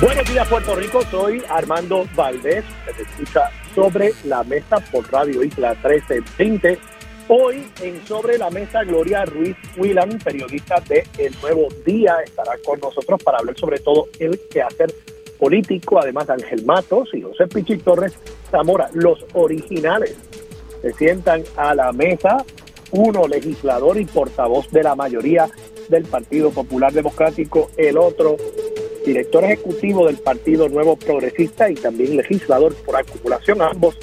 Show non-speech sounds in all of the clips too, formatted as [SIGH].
Buenos días, Puerto Rico. Soy Armando Valdés. Se escucha sobre la mesa por Radio Isla 1320. Hoy en Sobre la Mesa, Gloria Ruiz Whelan, periodista de El Nuevo Día, estará con nosotros para hablar sobre todo el quehacer político, además de Ángel Matos y José Pichi Torres Zamora, los originales. Se sientan a la mesa, uno legislador y portavoz de la mayoría del Partido Popular Democrático, el otro director ejecutivo del Partido Nuevo Progresista y también legislador por acumulación, ambos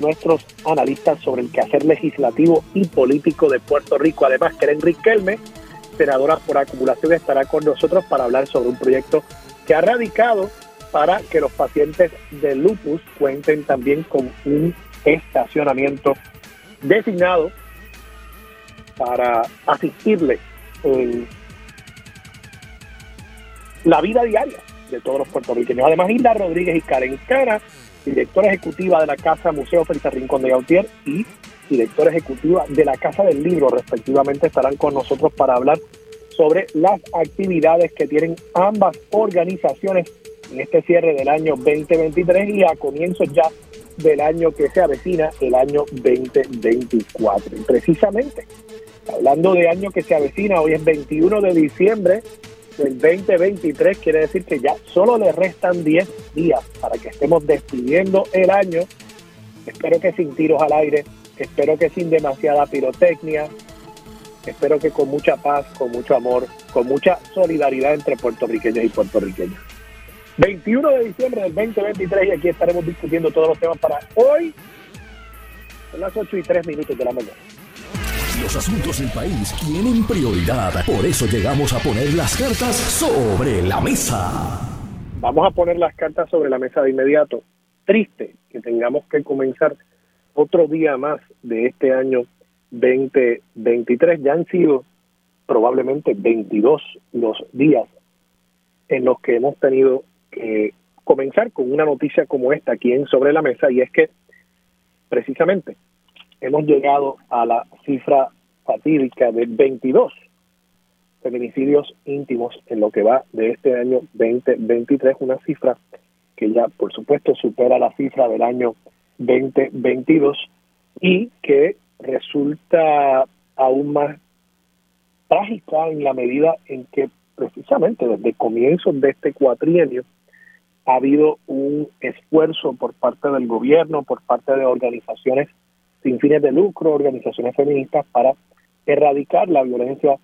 nuestros analistas sobre el quehacer legislativo y político de Puerto Rico. Además, Keren Riquelme, senadora por acumulación, estará con nosotros para hablar sobre un proyecto que ha radicado para que los pacientes de lupus cuenten también con un estacionamiento designado para asistirle en la vida diaria de todos los puertorriqueños. Además, Hilda Rodríguez y Karen Cara, directora ejecutiva de la Casa Museo Feliz Rincón de Gautier y directora ejecutiva de la Casa del Libro, respectivamente, estarán con nosotros para hablar sobre las actividades que tienen ambas organizaciones en este cierre del año 2023 y a comienzos ya del año que se avecina, el año 2024. Y precisamente, hablando de año que se avecina, hoy es 21 de diciembre del 2023, quiere decir que ya solo le restan 10 días para que estemos despidiendo el año. Espero que sin tiros al aire, espero que sin demasiada pirotecnia, espero que con mucha paz, con mucho amor, con mucha solidaridad entre puertorriqueños y puertorriqueñas. 21 de diciembre del 2023 y aquí estaremos discutiendo todos los temas para hoy. Son las 8 y 3 minutos de la mañana. Los asuntos del país tienen prioridad. Por eso llegamos a poner las cartas sobre la mesa. Vamos a poner las cartas sobre la mesa de inmediato. Triste que tengamos que comenzar otro día más de este año 2023. Ya han sido probablemente 22 los días en los que hemos tenido que comenzar con una noticia como esta aquí en Sobre la Mesa y es que precisamente hemos llegado a la cifra fatídica de 22 feminicidios íntimos en lo que va de este año 2023, una cifra que ya por supuesto supera la cifra del año 2022 y que resulta aún más trágica en la medida en que precisamente desde comienzos de este cuatrienio ha habido un esfuerzo por parte del gobierno, por parte de organizaciones sin fines de lucro, organizaciones feministas, para erradicar la violencia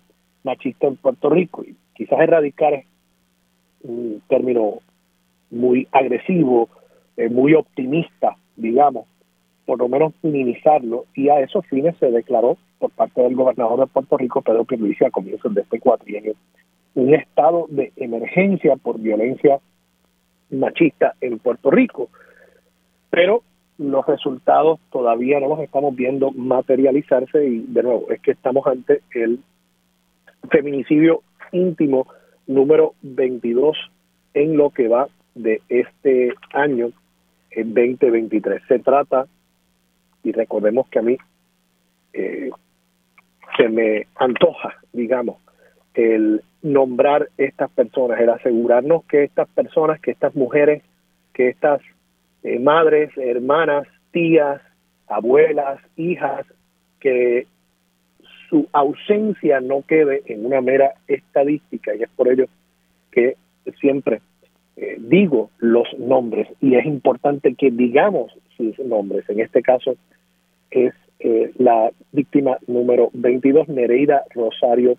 machista en Puerto Rico. Y quizás erradicar es un término muy agresivo, eh, muy optimista, digamos, por lo menos minimizarlo, y a esos fines se declaró por parte del gobernador de Puerto Rico, Pedro Pierluisi, a comienzos de este cuatrienio, un estado de emergencia por violencia machista en Puerto Rico. Pero los resultados todavía no los estamos viendo materializarse y de nuevo es que estamos ante el feminicidio íntimo número 22 en lo que va de este año en 2023. Se trata, y recordemos que a mí eh, se me antoja, digamos, el nombrar estas personas, el asegurarnos que estas personas, que estas mujeres, que estas eh, madres, hermanas, tías, abuelas, hijas, que su ausencia no quede en una mera estadística y es por ello que siempre eh, digo los nombres y es importante que digamos sus nombres. En este caso es eh, la víctima número 22, Nereida Rosario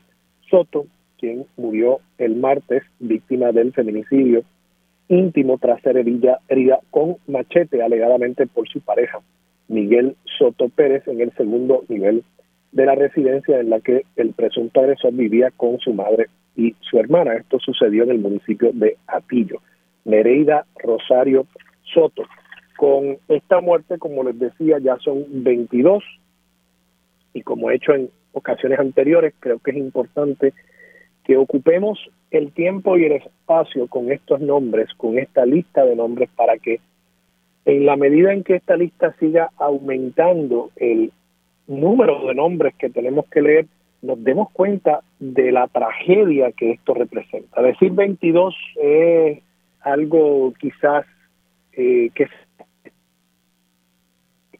Soto, quien murió el martes víctima del feminicidio íntimo tras ser herida, herida con machete alegadamente por su pareja, Miguel Soto Pérez, en el segundo nivel de la residencia en la que el presunto agresor vivía con su madre y su hermana. Esto sucedió en el municipio de Atillo. Nereida Rosario Soto con esta muerte, como les decía, ya son 22 y como he hecho en ocasiones anteriores, creo que es importante que ocupemos el tiempo y el espacio con estos nombres, con esta lista de nombres, para que en la medida en que esta lista siga aumentando el número de nombres que tenemos que leer, nos demos cuenta de la tragedia que esto representa. Decir 22 es algo quizás eh, que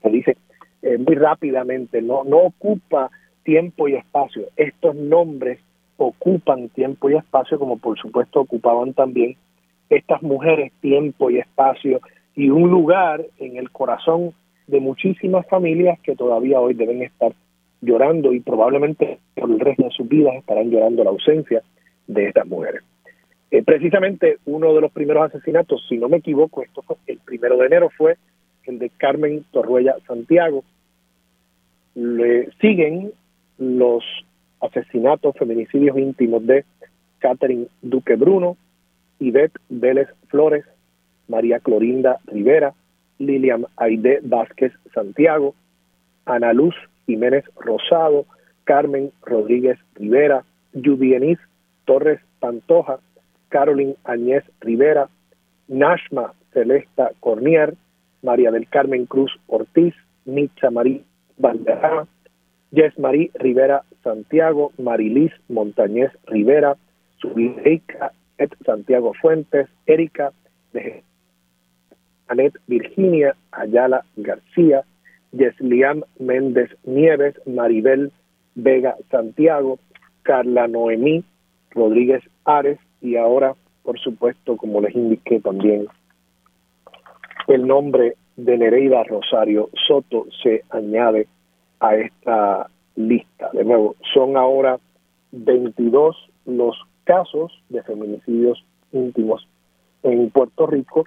se dice eh, muy rápidamente, no, no ocupa tiempo y espacio. Estos nombres ocupan tiempo y espacio, como por supuesto ocupaban también estas mujeres tiempo y espacio y un lugar en el corazón de muchísimas familias que todavía hoy deben estar llorando y probablemente por el resto de sus vidas estarán llorando la ausencia de estas mujeres. Eh, precisamente uno de los primeros asesinatos, si no me equivoco, esto fue el primero de enero, fue el de Carmen Torruella Santiago. Le siguen los asesinatos, feminicidios íntimos de Catherine Duque Bruno, Ivette Vélez Flores, María Clorinda Rivera, Lilian Aide Vázquez Santiago, Ana Luz Jiménez Rosado, Carmen Rodríguez Rivera, Judy Torres Pantoja, Carolyn Añez Rivera, Nashma Celesta Cornier, María del Carmen Cruz Ortiz, Micha María Valderrama, Jess Marie Rivera Santiago, Marilis Montañez Rivera, Zuleika Et Santiago Fuentes, Erika de Anet Virginia Ayala García, Yesliam Méndez Nieves, Maribel Vega Santiago, Carla Noemí Rodríguez Ares y ahora, por supuesto, como les indiqué también, el nombre de Nereida Rosario Soto se añade a esta lista. De nuevo, son ahora 22 los casos de feminicidios íntimos en Puerto Rico.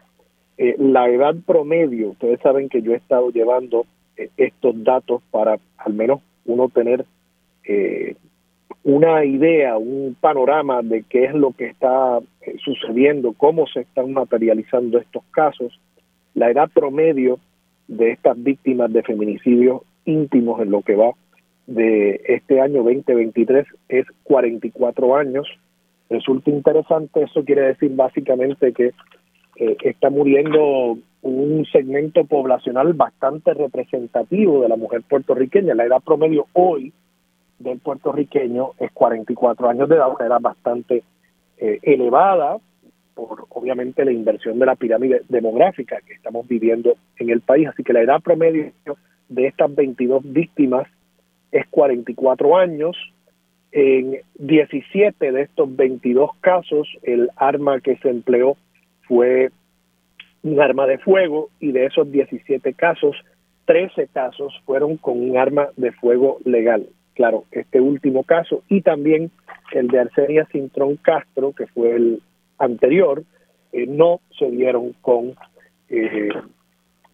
Eh, la edad promedio, ustedes saben que yo he estado llevando eh, estos datos para al menos uno tener eh, una idea, un panorama de qué es lo que está sucediendo, cómo se están materializando estos casos. La edad promedio de estas víctimas de feminicidio íntimos en lo que va de este año 2023 es 44 años. Resulta interesante, eso quiere decir básicamente que eh, está muriendo un segmento poblacional bastante representativo de la mujer puertorriqueña. La edad promedio hoy del puertorriqueño es 44 años de edad, una edad bastante eh, elevada por obviamente la inversión de la pirámide demográfica que estamos viviendo en el país. Así que la edad promedio de estas 22 víctimas es 44 años. En 17 de estos 22 casos, el arma que se empleó fue un arma de fuego y de esos 17 casos, 13 casos fueron con un arma de fuego legal. Claro, este último caso y también el de Arcelia Cintrón Castro, que fue el anterior, eh, no se dieron con eh,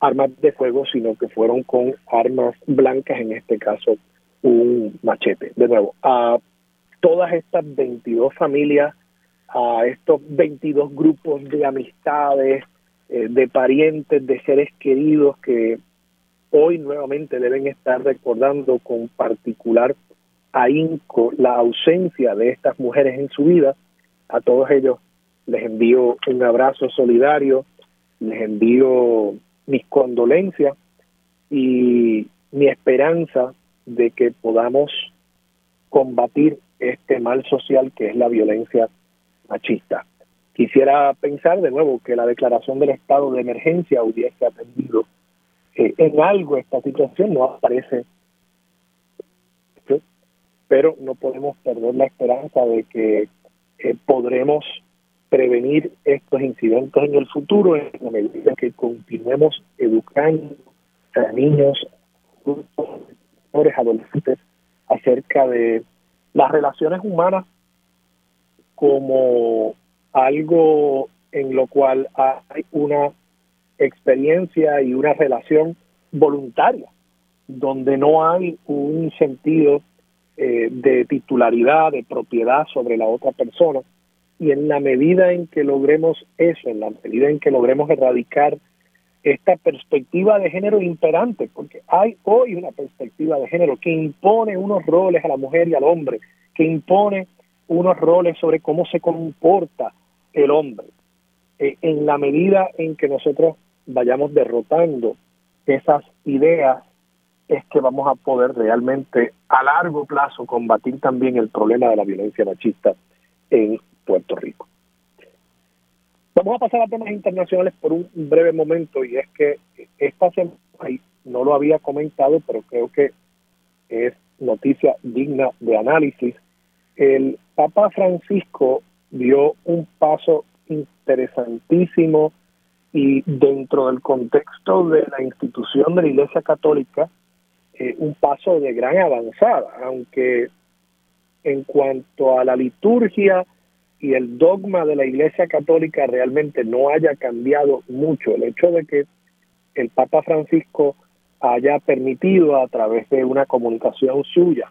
armas de fuego, sino que fueron con armas blancas, en este caso un machete. De nuevo, a todas estas 22 familias, a estos 22 grupos de amistades, eh, de parientes, de seres queridos que hoy nuevamente deben estar recordando con particular ahínco la ausencia de estas mujeres en su vida, a todos ellos les envío un abrazo solidario, les envío mis condolencias y mi esperanza de que podamos combatir este mal social que es la violencia machista. Quisiera pensar de nuevo que la declaración del estado de emergencia hubiese atendido eh, en algo esta situación, no aparece, pero no podemos perder la esperanza de que eh, podremos prevenir estos incidentes en el futuro en la medida que continuemos educando a niños, adolescentes acerca de las relaciones humanas como algo en lo cual hay una experiencia y una relación voluntaria, donde no hay un sentido eh, de titularidad, de propiedad sobre la otra persona, y en la medida en que logremos eso, en la medida en que logremos erradicar esta perspectiva de género imperante, porque hay hoy una perspectiva de género que impone unos roles a la mujer y al hombre, que impone unos roles sobre cómo se comporta el hombre. Eh, en la medida en que nosotros vayamos derrotando esas ideas, es que vamos a poder realmente a largo plazo combatir también el problema de la violencia machista en Puerto Rico. Vamos a pasar a temas internacionales por un breve momento y es que esta semana, no lo había comentado, pero creo que es noticia digna de análisis, el Papa Francisco dio un paso interesantísimo y dentro del contexto de la institución de la Iglesia Católica, eh, un paso de gran avanzada, aunque en cuanto a la liturgia y el dogma de la Iglesia Católica realmente no haya cambiado mucho. El hecho de que el Papa Francisco haya permitido a través de una comunicación suya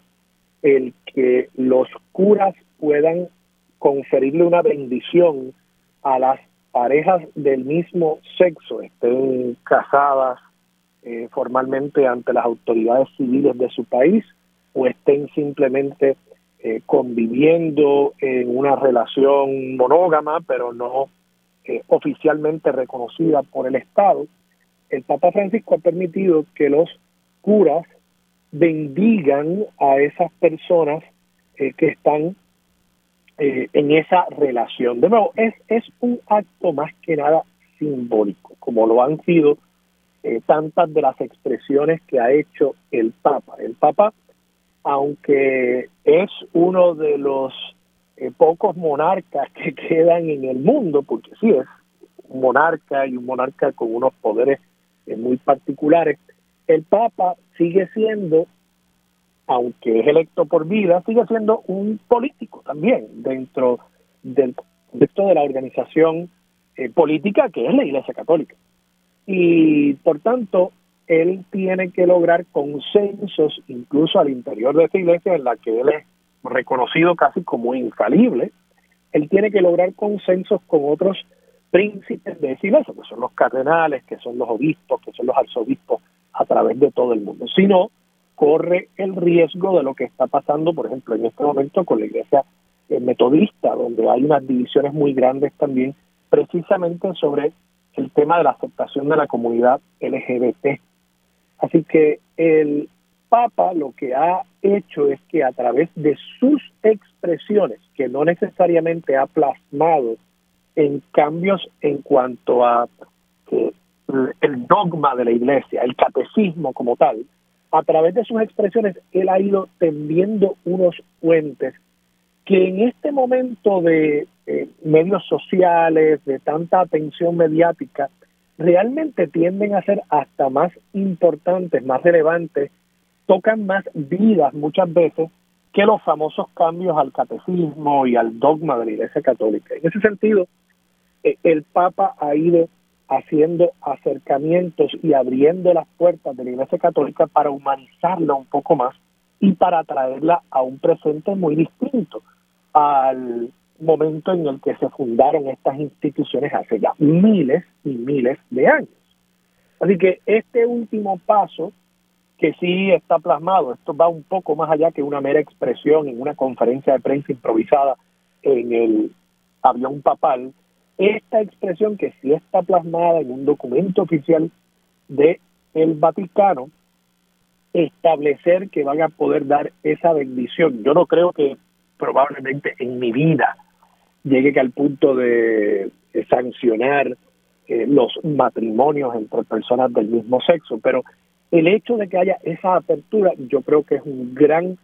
el que los curas puedan conferirle una bendición a las parejas del mismo sexo, estén casadas eh, formalmente ante las autoridades civiles de su país o estén simplemente eh, conviviendo en una relación monógama, pero no eh, oficialmente reconocida por el Estado, el Papa Francisco ha permitido que los curas bendigan a esas personas eh, que están en esa relación. De nuevo, es, es un acto más que nada simbólico, como lo han sido tantas de las expresiones que ha hecho el Papa. El Papa aunque es uno de los eh, pocos monarcas que [LAUGHS] quedan en el mundo, porque sí es un monarca y un monarca con unos poderes eh, muy particulares, el Papa sigue siendo, aunque es electo por vida, sigue siendo un político también dentro del contexto de la organización eh, política que es la Iglesia Católica. Y por tanto, él tiene que lograr consensos incluso al interior de esta iglesia en la que él es reconocido casi como infalible, él tiene que lograr consensos con otros príncipes de esa iglesia, que son los cardenales, que son los obispos, que son los arzobispos a través de todo el mundo. Si no, corre el riesgo de lo que está pasando, por ejemplo, en este momento con la iglesia eh, metodista, donde hay unas divisiones muy grandes también, precisamente sobre el tema de la aceptación de la comunidad LGBT Así que el Papa lo que ha hecho es que a través de sus expresiones, que no necesariamente ha plasmado en cambios en cuanto a el dogma de la iglesia, el catecismo como tal, a través de sus expresiones, él ha ido tendiendo unos puentes que en este momento de eh, medios sociales, de tanta atención mediática, realmente tienden a ser hasta más importantes, más relevantes, tocan más vidas muchas veces que los famosos cambios al catecismo y al dogma de la Iglesia Católica. En ese sentido, eh, el Papa ha ido haciendo acercamientos y abriendo las puertas de la Iglesia Católica para humanizarla un poco más y para traerla a un presente muy distinto al momento en el que se fundaron estas instituciones hace ya miles y miles de años. Así que este último paso, que sí está plasmado, esto va un poco más allá que una mera expresión en una conferencia de prensa improvisada en el avión papal, esta expresión que sí está plasmada en un documento oficial de Vaticano, establecer que van a poder dar esa bendición. Yo no creo que probablemente en mi vida llegue que al punto de, sancionar eh, los matrimonios entre personas del mismo sexo, pero el hecho de que haya esa apertura yo creo que es un gran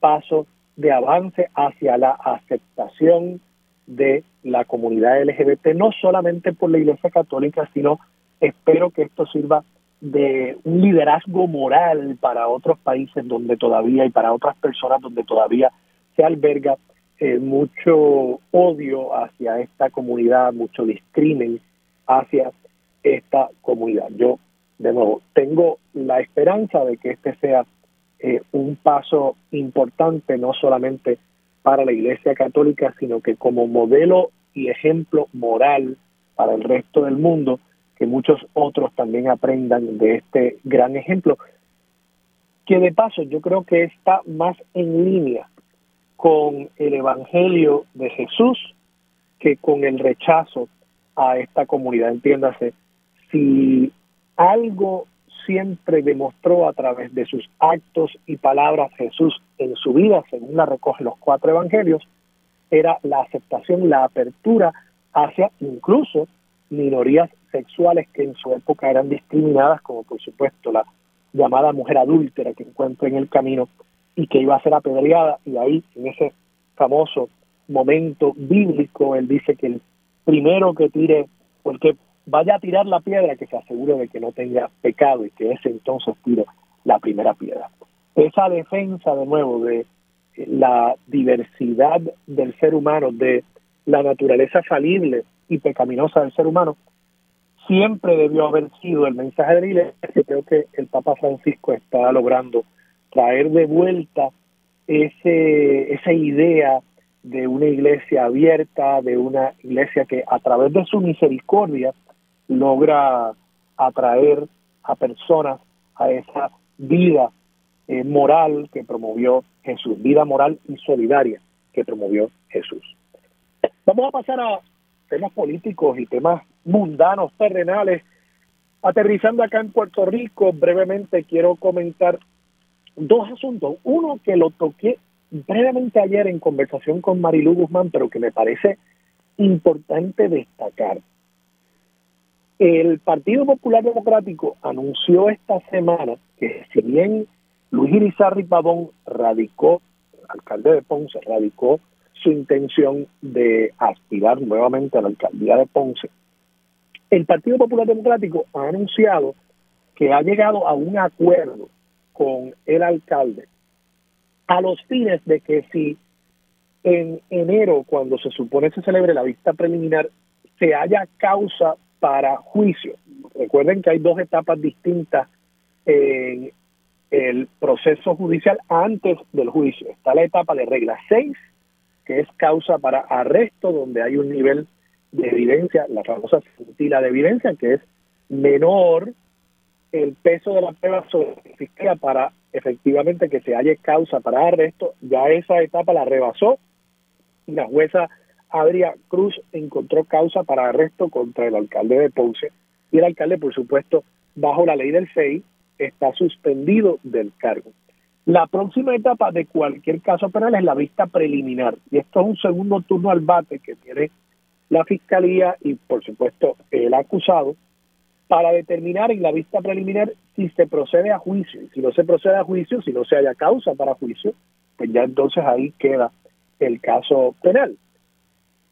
paso de avance hacia la aceptación de la comunidad LGBT, no solamente por la Iglesia Católica, sino espero que esto sirva de un liderazgo moral para otros países donde todavía y para otras personas donde todavía se alberga eh, mucho odio hacia esta comunidad, mucho discrimen hacia esta comunidad. Yo, de nuevo, tengo la esperanza de que este sea eh, un paso importante, no solamente para la Iglesia Católica, sino que como modelo y ejemplo moral para el resto del mundo, que muchos otros también aprendan de este gran ejemplo, que de paso yo creo que está más en línea con el Evangelio de Jesús que con el rechazo a esta comunidad. Entiéndase, si algo siempre demostró a través de sus actos y palabras Jesús en su vida, según la recoge los cuatro evangelios, era la aceptación, la apertura hacia incluso minorías sexuales que en su época eran discriminadas, como por supuesto la llamada mujer adúltera que encuentra en el camino y que iba a ser apedreada, y ahí en ese famoso momento bíblico, él dice que el primero que tire, o el que vaya a tirar la piedra, que se asegure de que no tenga pecado y que ese entonces tire la primera piedra. Esa defensa de nuevo de la diversidad del ser humano, de la naturaleza falible y pecaminosa del ser humano, siempre debió haber sido el mensaje de la iglesia. Creo que el Papa Francisco está logrando traer de vuelta ese, esa idea de una iglesia abierta, de una iglesia que a través de su misericordia logra atraer a personas a esa vida eh, moral que promovió Jesús, vida moral y solidaria que promovió Jesús. Vamos a pasar a temas políticos y temas mundanos, terrenales. Aterrizando acá en Puerto Rico, brevemente quiero comentar dos asuntos. Uno que lo toqué brevemente ayer en conversación con Marilu Guzmán, pero que me parece importante destacar. El Partido Popular Democrático anunció esta semana que si bien Luis Irizarri Pavón radicó, alcalde de Ponce, radicó su intención de aspirar nuevamente a la alcaldía de Ponce, el Partido Popular Democrático ha anunciado que ha llegado a un acuerdo con el alcalde a los fines de que si en enero, cuando se supone se celebre la vista preliminar, se haya causa para juicio. Recuerden que hay dos etapas distintas en el proceso judicial antes del juicio. Está la etapa de regla 6, que es causa para arresto, donde hay un nivel de evidencia, la famosa cintila de evidencia, que es menor el peso de la prueba sobre fiscalía para efectivamente que se halle causa para arresto, ya esa etapa la rebasó y la jueza Adria Cruz encontró causa para arresto contra el alcalde de Ponce y el alcalde, por supuesto, bajo la ley del FEI, está suspendido del cargo. La próxima etapa de cualquier caso penal es la vista preliminar y esto es un segundo turno al bate que tiene la fiscalía y por supuesto el acusado para determinar en la vista preliminar si se procede a juicio. Si no se procede a juicio, si no se haya causa para juicio, pues ya entonces ahí queda el caso penal.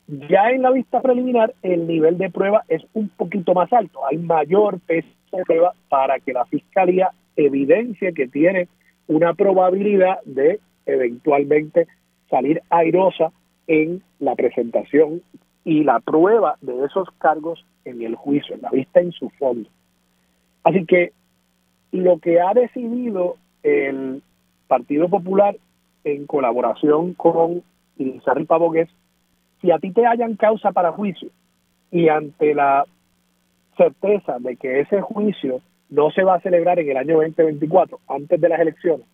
Ya en la vista preliminar el nivel de prueba es un poquito más alto, hay mayor peso de prueba para que la fiscalía evidencie que tiene una probabilidad de eventualmente salir airosa en la presentación y la prueba de esos cargos en el juicio, en la vista en su fondo. Así que lo que ha decidido el Partido Popular en colaboración con Irizarry Pavón es si a ti te hayan causa para juicio y ante la certeza de que ese juicio no se va a celebrar en el año 2024, antes de las elecciones,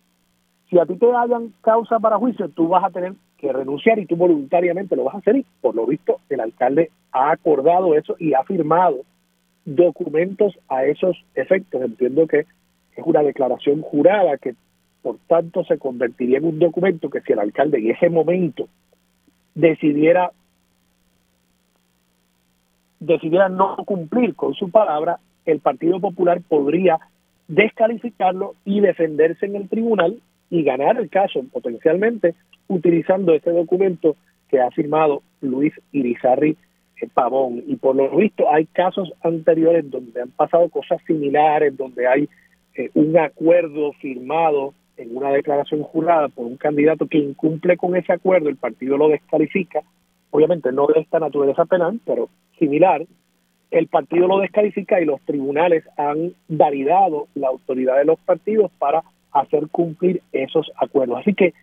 si a ti te hayan causa para juicio, tú vas a tener que renunciar y tú voluntariamente lo vas a hacer y por lo visto el alcalde ha acordado eso y ha firmado documentos a esos efectos. Entiendo que es una declaración jurada que por tanto se convertiría en un documento que si el alcalde en ese momento decidiera decidiera no cumplir con su palabra, el Partido Popular podría descalificarlo y defenderse en el tribunal y ganar el caso potencialmente utilizando ese documento que ha firmado Luis Irizarri eh, Pavón. Y por lo visto hay casos anteriores donde han pasado cosas similares, donde hay eh, un acuerdo firmado en una declaración jurada por un candidato que incumple con ese acuerdo, el partido lo descalifica, obviamente no de esta naturaleza penal, pero similar, el partido lo descalifica y los tribunales han validado la autoridad de los partidos para hacer cumplir esos acuerdos. Así que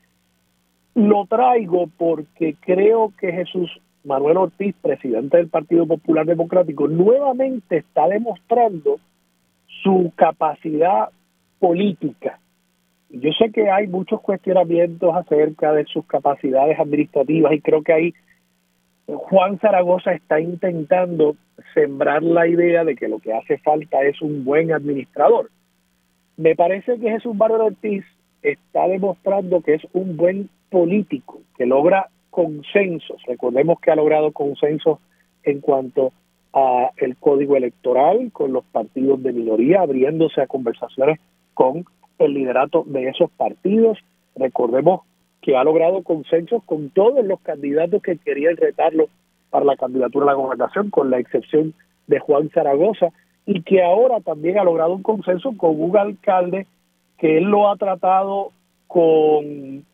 lo traigo porque creo que Jesús Manuel Ortiz, presidente del Partido Popular Democrático, nuevamente está demostrando su capacidad política. Yo sé que hay muchos cuestionamientos acerca de sus capacidades administrativas y creo que ahí Juan Zaragoza está intentando sembrar la idea de que lo que hace falta es un buen administrador. Me parece que Jesús Manuel Ortiz está demostrando que es un buen político, que logra consensos. Recordemos que ha logrado consensos en cuanto a el código electoral con los partidos de minoría, abriéndose a conversaciones con el liderato de esos partidos. Recordemos que ha logrado consensos con todos los candidatos que querían retarlo para la candidatura a la gobernación, con la excepción de Juan Zaragoza, y que ahora también ha logrado un consenso con un alcalde que él lo ha tratado con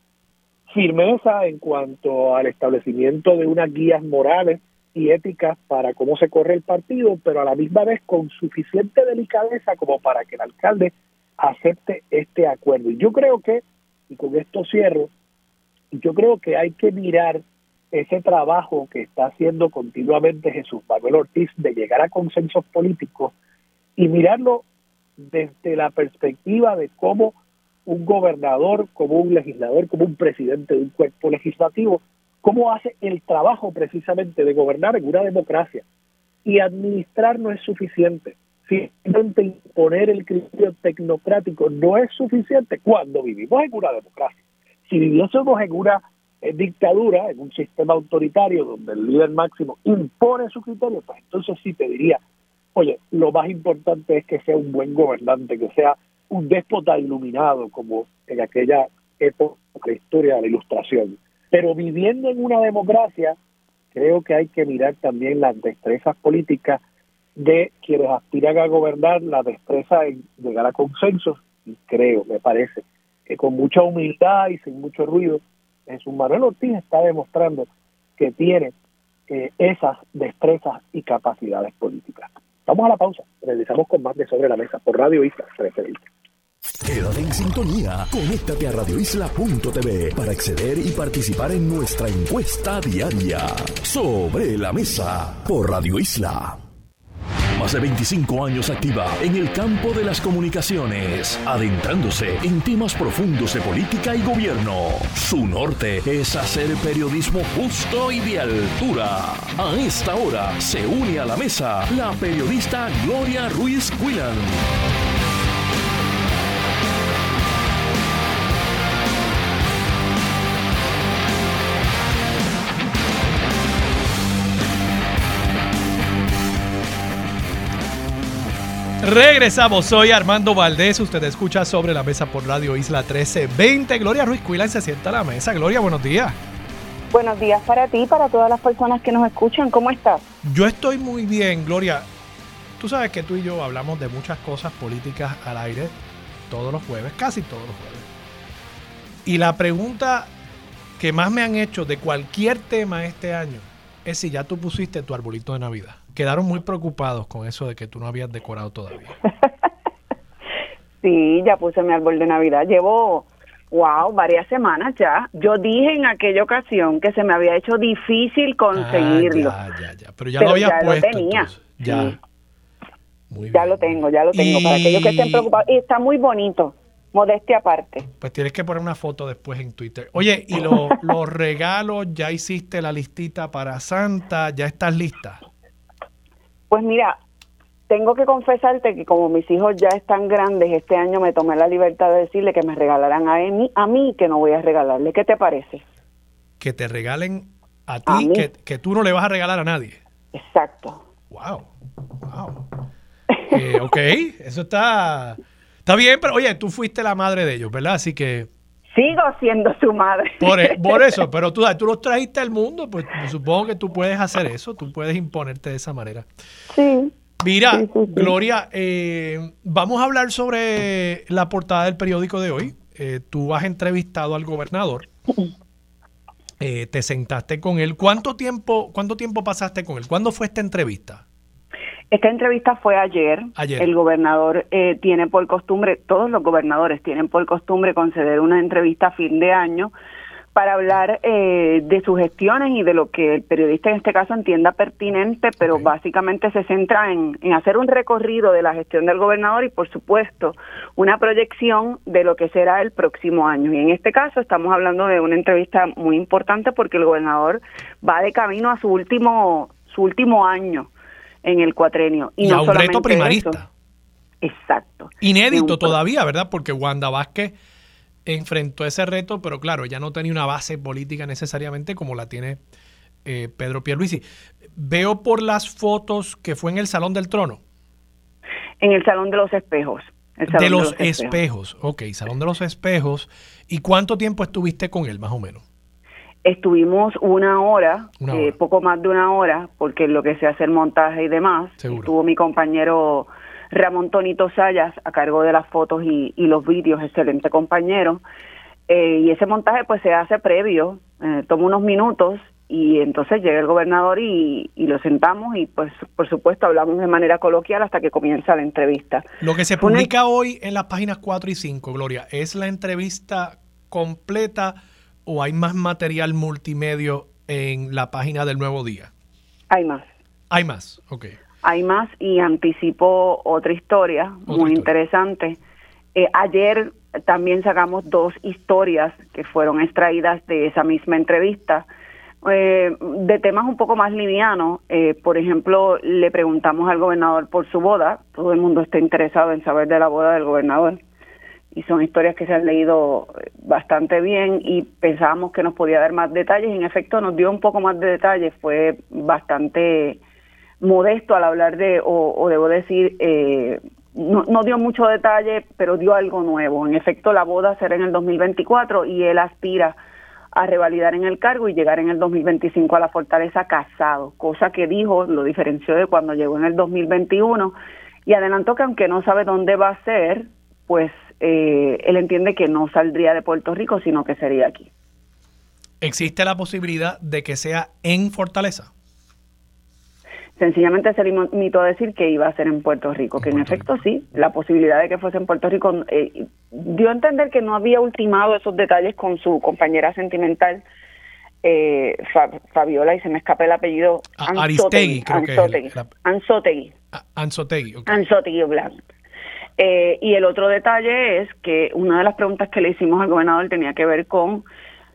firmeza en cuanto al establecimiento de unas guías morales y éticas para cómo se corre el partido, pero a la misma vez con suficiente delicadeza como para que el alcalde acepte este acuerdo. Y yo creo que, y con esto cierro, yo creo que hay que mirar ese trabajo que está haciendo continuamente Jesús Manuel Ortiz de llegar a consensos políticos y mirarlo desde la perspectiva de cómo un gobernador, como un legislador, como un presidente de un cuerpo legislativo, cómo hace el trabajo precisamente de gobernar en una democracia. Y administrar no es suficiente. Simplemente imponer el criterio tecnocrático no es suficiente cuando vivimos en una democracia. Si viviésemos en una dictadura, en un sistema autoritario donde el líder máximo impone su criterio, pues entonces sí te diría, oye, lo más importante es que sea un buen gobernante, que sea un déspota iluminado como en aquella época de historia de la ilustración. Pero viviendo en una democracia, creo que hay que mirar también las destrezas políticas de quienes aspiran a gobernar, la destreza en llegar a consensos, y creo, me parece, que con mucha humildad y sin mucho ruido, Jesús Manuel Ortiz está demostrando que tiene eh, esas destrezas y capacidades políticas. Vamos a la pausa. Regresamos con más de Sobre la Mesa por Radio Isla 1320. Quédate en sintonía. Conéctate a radioisla.tv para acceder y participar en nuestra encuesta diaria. Sobre la mesa por Radio Isla. Más de 25 años activa en el campo de las comunicaciones, adentrándose en temas profundos de política y gobierno. Su norte es hacer periodismo justo y de altura. A esta hora se une a la mesa la periodista Gloria Ruiz Quillan. Regresamos, soy Armando Valdés, usted escucha sobre la mesa por Radio Isla 1320. Gloria Ruiz Cuila se sienta a la mesa. Gloria, buenos días. Buenos días para ti y para todas las personas que nos escuchan. ¿Cómo estás? Yo estoy muy bien, Gloria. Tú sabes que tú y yo hablamos de muchas cosas políticas al aire todos los jueves, casi todos los jueves. Y la pregunta que más me han hecho de cualquier tema este año es si ya tú pusiste tu arbolito de Navidad quedaron muy preocupados con eso de que tú no habías decorado todavía. [LAUGHS] sí, ya puse mi árbol de Navidad. Llevo, wow, varias semanas ya. Yo dije en aquella ocasión que se me había hecho difícil conseguirlo. Ah, ya, ya, ya. Pero ya lo había puesto. Lo tenía. Ya. ya lo tengo, ya lo tengo. Para aquellos que estén preocupados. Y está muy bonito. Modestia aparte. Pues tienes que poner una foto después en Twitter. Oye, ¿y [LAUGHS] los regalos? ¿Ya hiciste la listita para Santa? ¿Ya estás lista? Pues mira, tengo que confesarte que como mis hijos ya están grandes, este año me tomé la libertad de decirle que me regalaran a, mí, a mí que no voy a regalarle. ¿Qué te parece? Que te regalen a ti, que, tú no le vas a regalar a nadie. Exacto. Wow, wow. Eh, ok, eso está, está bien, pero oye, tú fuiste la madre de ellos, ¿verdad? Así que Sigo siendo su madre. Por, e, por [LAUGHS] eso, pero tú, tú los trajiste al mundo, pues supongo que tú puedes hacer eso, tú puedes imponerte de esa manera. Sí. Mira, Gloria, eh, vamos a hablar sobre la portada del periódico de hoy. Eh, tú has entrevistado al gobernador. Eh, te sentaste con él. ¿Cuánto tiempo, ¿Cuánto tiempo pasaste con él? ¿Cuándo fue esta entrevista? Esta entrevista fue ayer. El gobernador eh, tiene por costumbre, todos los gobernadores tienen por costumbre conceder una entrevista a fin de año para hablar eh, de sus gestiones y de lo que el periodista en este caso entienda pertinente, pero básicamente se centra en, hacer un recorrido de la gestión del gobernador y, por supuesto, una proyección de lo que será el próximo año. Y en este caso estamos hablando de una entrevista muy importante porque el gobernador va de camino a su último, su último año en el cuatrenio. Y, a un reto primarista. Exacto. Inédito todavía, ¿verdad? Porque Wanda Vázquez enfrentó ese reto, pero claro, ya no tenía una base política necesariamente como la tiene eh, Pedro Pierluisi. Veo por las fotos que fue en el Salón del Trono. En el Salón de los Espejos. de, los, espejos. ok, Salón de los Espejos. ¿Y cuánto tiempo estuviste con él, más o menos? Estuvimos una hora, eh, poco más de una hora, porque lo que se hace el montaje y demás. Estuvo mi compañero Ramón Tonito Sayas a cargo de las fotos y, los vídeos, excelente compañero. Eh, y ese montaje pues se hace previo, eh, toma unos minutos y entonces llega el gobernador y, lo sentamos y pues por supuesto hablamos de manera coloquial hasta que comienza la entrevista. Lo que se publica hoy en las páginas 4 y 5, Gloria, ¿es la entrevista completa o hay más material multimedio en la página del Nuevo Día? Hay más. Hay más, ok hay más y anticipo otra historia muy interesante. Eh, ayer también sacamos dos historias que fueron extraídas de esa misma entrevista. Eh, de temas un poco más livianos, eh, por ejemplo, le preguntamos al gobernador por su boda, todo el mundo está interesado en saber de la boda del gobernador, y son historias que se han leído bastante bien y pensábamos que nos podía dar más detalles, en efecto nos dio un poco más de detalles, fue bastante modesto al hablar de, o, debo decir, eh, no, no, dio mucho detalle, pero dio algo nuevo. En efecto, la boda será en el 2024 y él aspira a revalidar en el cargo y llegar en el 2025 a la fortaleza casado, cosa que dijo, lo diferenció de cuando llegó en el 2021 y adelantó que aunque no sabe dónde va a ser, pues eh, él entiende que no saldría de Puerto Rico, sino que sería aquí. ¿Existe la posibilidad de que sea en Fortaleza? sencillamente se limitó a decir que iba a ser en Puerto Rico, que en efecto sí, la posibilidad de que fuese en Puerto Rico eh, dio a entender que no había ultimado esos detalles con su compañera sentimental. Eh, Fabiola y se me escapa el apellido Aristegui, creo Anzotegui, que Anzotegui. Anzotegui, Anzotegui Blanc. Eh, y el otro detalle es que una de las preguntas que le hicimos al gobernador tenía que ver con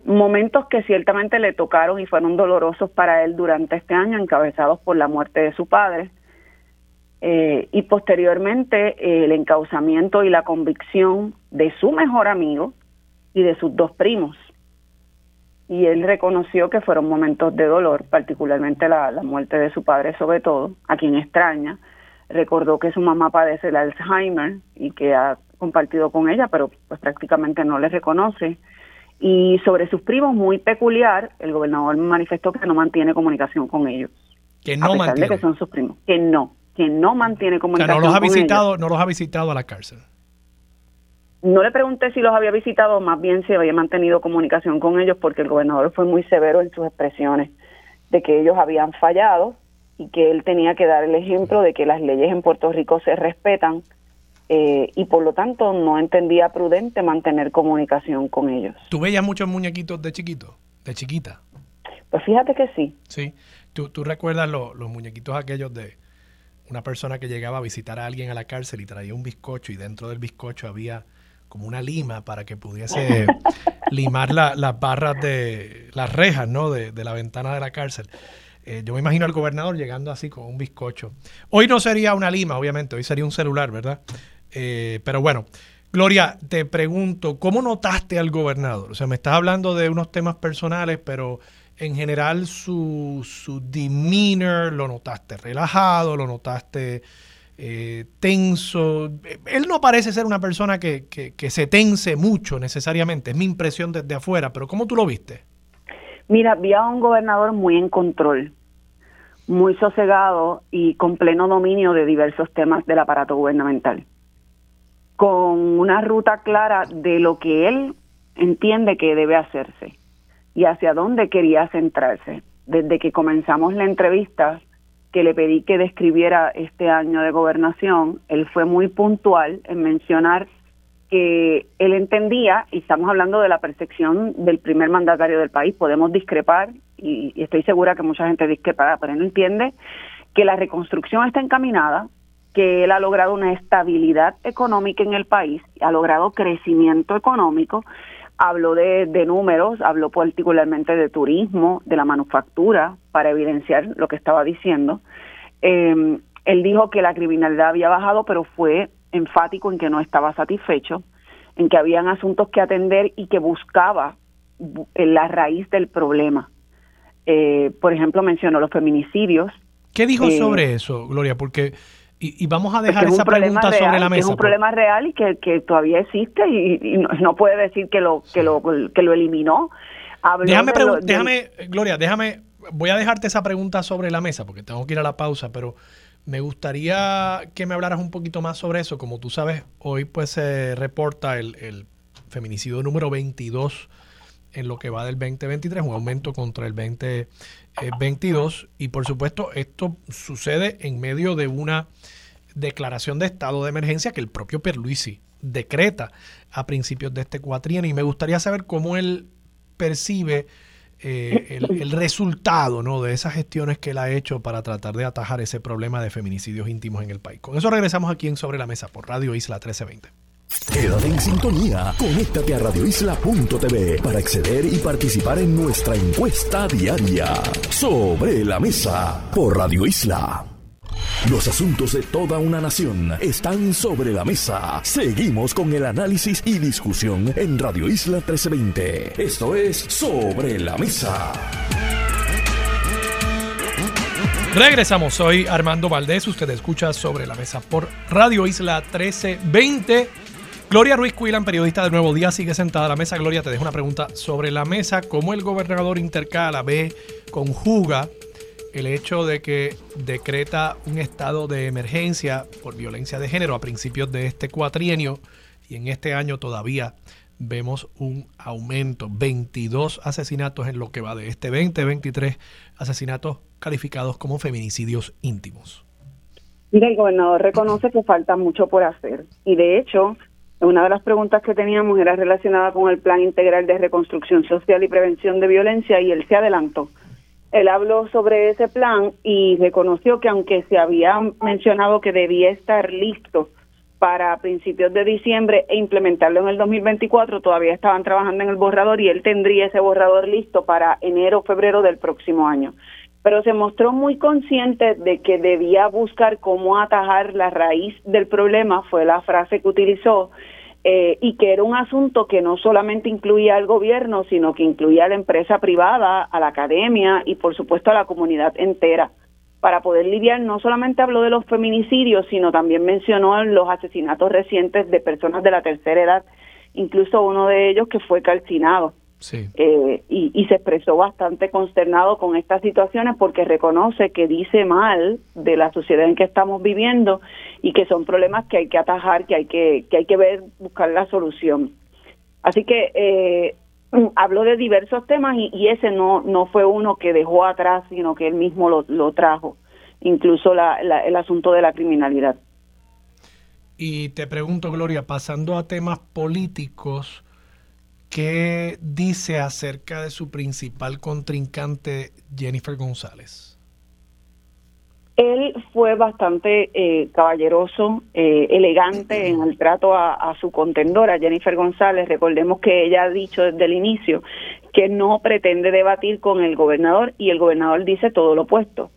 momentos que ciertamente le tocaron y fueron dolorosos para él durante este año, encabezados por la muerte de su padre, eh, y posteriormente eh, el encauzamiento y la convicción de su mejor amigo y de sus dos primos. Y él reconoció que fueron momentos de dolor, particularmente la, la muerte de su padre sobre todo, a quien extraña. Recordó que su mamá padece el Alzheimer y que ha compartido con ella, pero pues prácticamente no le reconoce y sobre sus primos, muy peculiar, el gobernador manifestó que no mantiene comunicación con ellos. Que no a mantiene. De que son sus primos. Que no, que no mantiene comunicación o sea, no los ha visitado, No los ha visitado a la cárcel. No le pregunté si los había visitado, más bien si había mantenido comunicación con ellos, porque el gobernador fue muy severo en sus expresiones de que ellos habían fallado y que él tenía que dar el ejemplo de que las leyes en Puerto Rico se respetan eh, y por lo tanto no entendía prudente mantener comunicación con ellos. ¿Tú veías muchos muñequitos de chiquito, de chiquita? Pues fíjate que sí. Sí. ¿Tú, tú recuerdas los muñequitos aquellos de una persona que llegaba a visitar a alguien a la cárcel y traía un bizcocho y dentro del bizcocho había como una lima para que pudiese [LAUGHS] limar las barras de las rejas, ¿no? De, de la ventana de la cárcel. Eh, yo me imagino al gobernador llegando así con un bizcocho. Hoy no sería una lima, obviamente, hoy sería un celular, ¿verdad? Eh, pero bueno, Gloria, te pregunto, ¿cómo notaste al gobernador? O sea, me estás hablando de unos temas personales, pero en general su, su demeanor, ¿lo notaste relajado? ¿Lo notaste eh, tenso? Él no parece ser una persona que, que, se tense mucho necesariamente, es mi impresión desde afuera, pero ¿cómo tú lo viste? Mira, vi a un gobernador muy en control, muy sosegado y con pleno dominio de diversos temas del aparato gubernamental con una ruta clara de lo que él entiende que debe hacerse y hacia dónde quería centrarse. Desde que comenzamos la entrevista, que le pedí que describiera este año de gobernación, él fue muy puntual en mencionar que él entendía, y estamos hablando de la percepción del primer mandatario del país, podemos discrepar, y, estoy segura que mucha gente discrepará, pero él entiende que la reconstrucción está encaminada, que él ha logrado una estabilidad económica en el país, ha logrado crecimiento económico, habló de, números, habló particularmente de turismo, de la manufactura, para evidenciar lo que estaba diciendo. Eh, él dijo que la criminalidad había bajado, pero fue enfático en que no estaba satisfecho, en que habían asuntos que atender y que buscaba la raíz del problema. Eh, por ejemplo, mencionó los feminicidios. ¿Qué dijo eh, sobre eso, Gloria? Porque y, vamos a dejar esa pregunta sobre la mesa. Es un problema real y que, todavía existe y, no, puede decir que lo que lo que lo eliminó. déjame, déjame, Gloria, déjame, voy a dejarte esa pregunta sobre la mesa porque tengo que ir a la pausa, pero me gustaría que me hablaras un poquito más sobre eso. Como tú sabes, hoy pues se reporta el, feminicidio número 22 en lo que va del 2023, un aumento contra el 2022. Y por supuesto, esto sucede en medio de una declaración de estado de emergencia que el propio Perluisi decreta a principios de este cuatrienio. Y me gustaría saber cómo él percibe eh, el, resultado ¿no? de esas gestiones que él ha hecho para tratar de atajar ese problema de feminicidios íntimos en el país. Con eso regresamos aquí en Sobre la Mesa por Radio Isla 1320. Quédate en sintonía, conéctate a radioisla.tv para acceder y participar en nuestra encuesta diaria. Sobre la Mesa por Radio Isla. Los asuntos de toda una nación están sobre la mesa. Seguimos con el análisis y discusión en Radio Isla 1320. Esto es Sobre la Mesa. Regresamos, soy Armando Valdés, usted escucha Sobre la Mesa por Radio Isla 1320. Gloria Ruiz Cuilan, periodista de Nuevo Día, sigue sentada a la mesa. Gloria, te dejo una pregunta sobre la mesa. ¿Cómo el gobernador intercala, ve, conjuga el hecho de que decreta un estado de emergencia por violencia de género a principios de este cuatrienio y en este año todavía vemos un aumento, 22 asesinatos en lo que va de este 2023, asesinatos calificados como feminicidios íntimos. Mira, el gobernador reconoce que falta mucho por hacer y de hecho una de las preguntas que teníamos era relacionada con el Plan Integral de Reconstrucción Social y Prevención de Violencia y él se adelantó él habló sobre ese plan y reconoció que aunque se había mencionado que debía estar listo para principios de diciembre e implementarlo en el 2024, todavía estaban trabajando en el borrador y él tendría ese borrador listo para enero o febrero del próximo año. Pero se mostró muy consciente de que debía buscar cómo atajar la raíz del problema, fue la frase que utilizó, eh, y que era un asunto que no solamente incluía al gobierno, sino que incluía a la empresa privada, a la academia y por supuesto a la comunidad entera. Para poder lidiar, no solamente habló de los feminicidios, sino también mencionó los asesinatos recientes de personas de la tercera edad, incluso uno de ellos que fue calcinado. Eh, y, se expresó bastante consternado con estas situaciones porque reconoce que dice mal de la sociedad en que estamos viviendo y que son problemas que hay que atajar, que hay que, que hay que ver, buscar la solución. Así que eh, [CLEARS THROAT] habló de diversos temas y, ese no, no fue uno que dejó atrás, sino que él mismo lo, lo trajo, incluso la, el asunto de la criminalidad. Y te pregunto, Gloria, pasando a temas políticos, ¿Qué dice acerca de su principal contrincante, Jennifer González? Él fue bastante eh, caballeroso, eh, elegante en el trato a, su contendora, Jennifer González. Recordemos que ella ha dicho desde el inicio que no pretende debatir con el gobernador y el gobernador dice todo lo opuesto.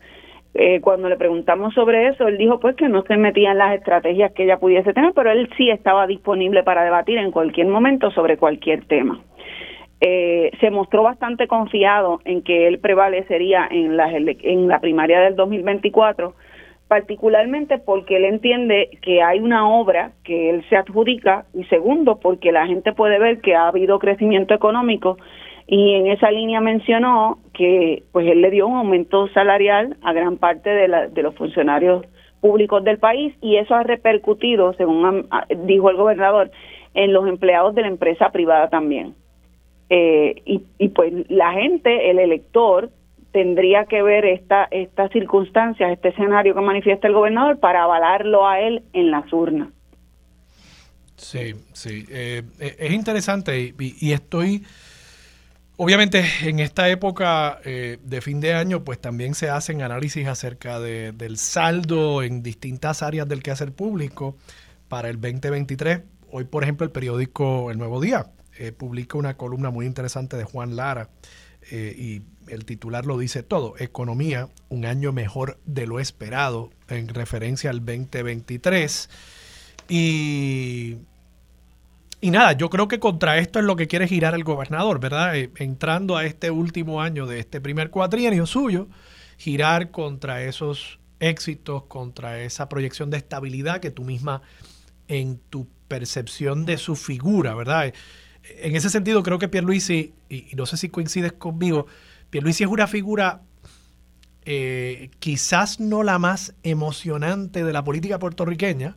Eh, cuando le preguntamos sobre eso, él dijo pues que no se metía en las estrategias que ella pudiese tener, pero él sí estaba disponible para debatir en cualquier momento sobre cualquier tema. Eh, se mostró bastante confiado en que él prevalecería en la, en la primaria del 2024, particularmente porque él entiende que hay una obra que él se adjudica y segundo porque la gente puede ver que ha habido crecimiento económico y en esa línea mencionó que pues él le dio un aumento salarial a gran parte de, la, de los funcionarios públicos del país y eso ha repercutido, según dijo el gobernador, en los empleados de la empresa privada también. Eh, y, y pues la gente, el elector, tendría que ver esta, estas circunstancias, este escenario que manifiesta el gobernador para avalarlo a él en las urnas. Sí, sí. Eh, eh, es interesante y, estoy, obviamente en esta época eh, de fin de año, pues también se hacen análisis acerca de, del saldo en distintas áreas del quehacer público para el 2023. Hoy, por ejemplo, el periódico El Nuevo Día publica una columna muy interesante de Juan Lara y el titular lo dice todo, Economía, un año mejor de lo esperado en referencia al 2023. Y y nada, yo creo que contra esto es lo que quiere girar el gobernador, ¿verdad? Eh, entrando a este último año de este primer cuatrienio suyo, girar contra esos éxitos, contra esa proyección de estabilidad que tú misma en tu percepción de su figura, ¿verdad? Eh, en ese sentido creo que Pierluisi, y, y no sé si coincides conmigo, Pierluisi es una figura eh, quizás no la más emocionante de la política puertorriqueña,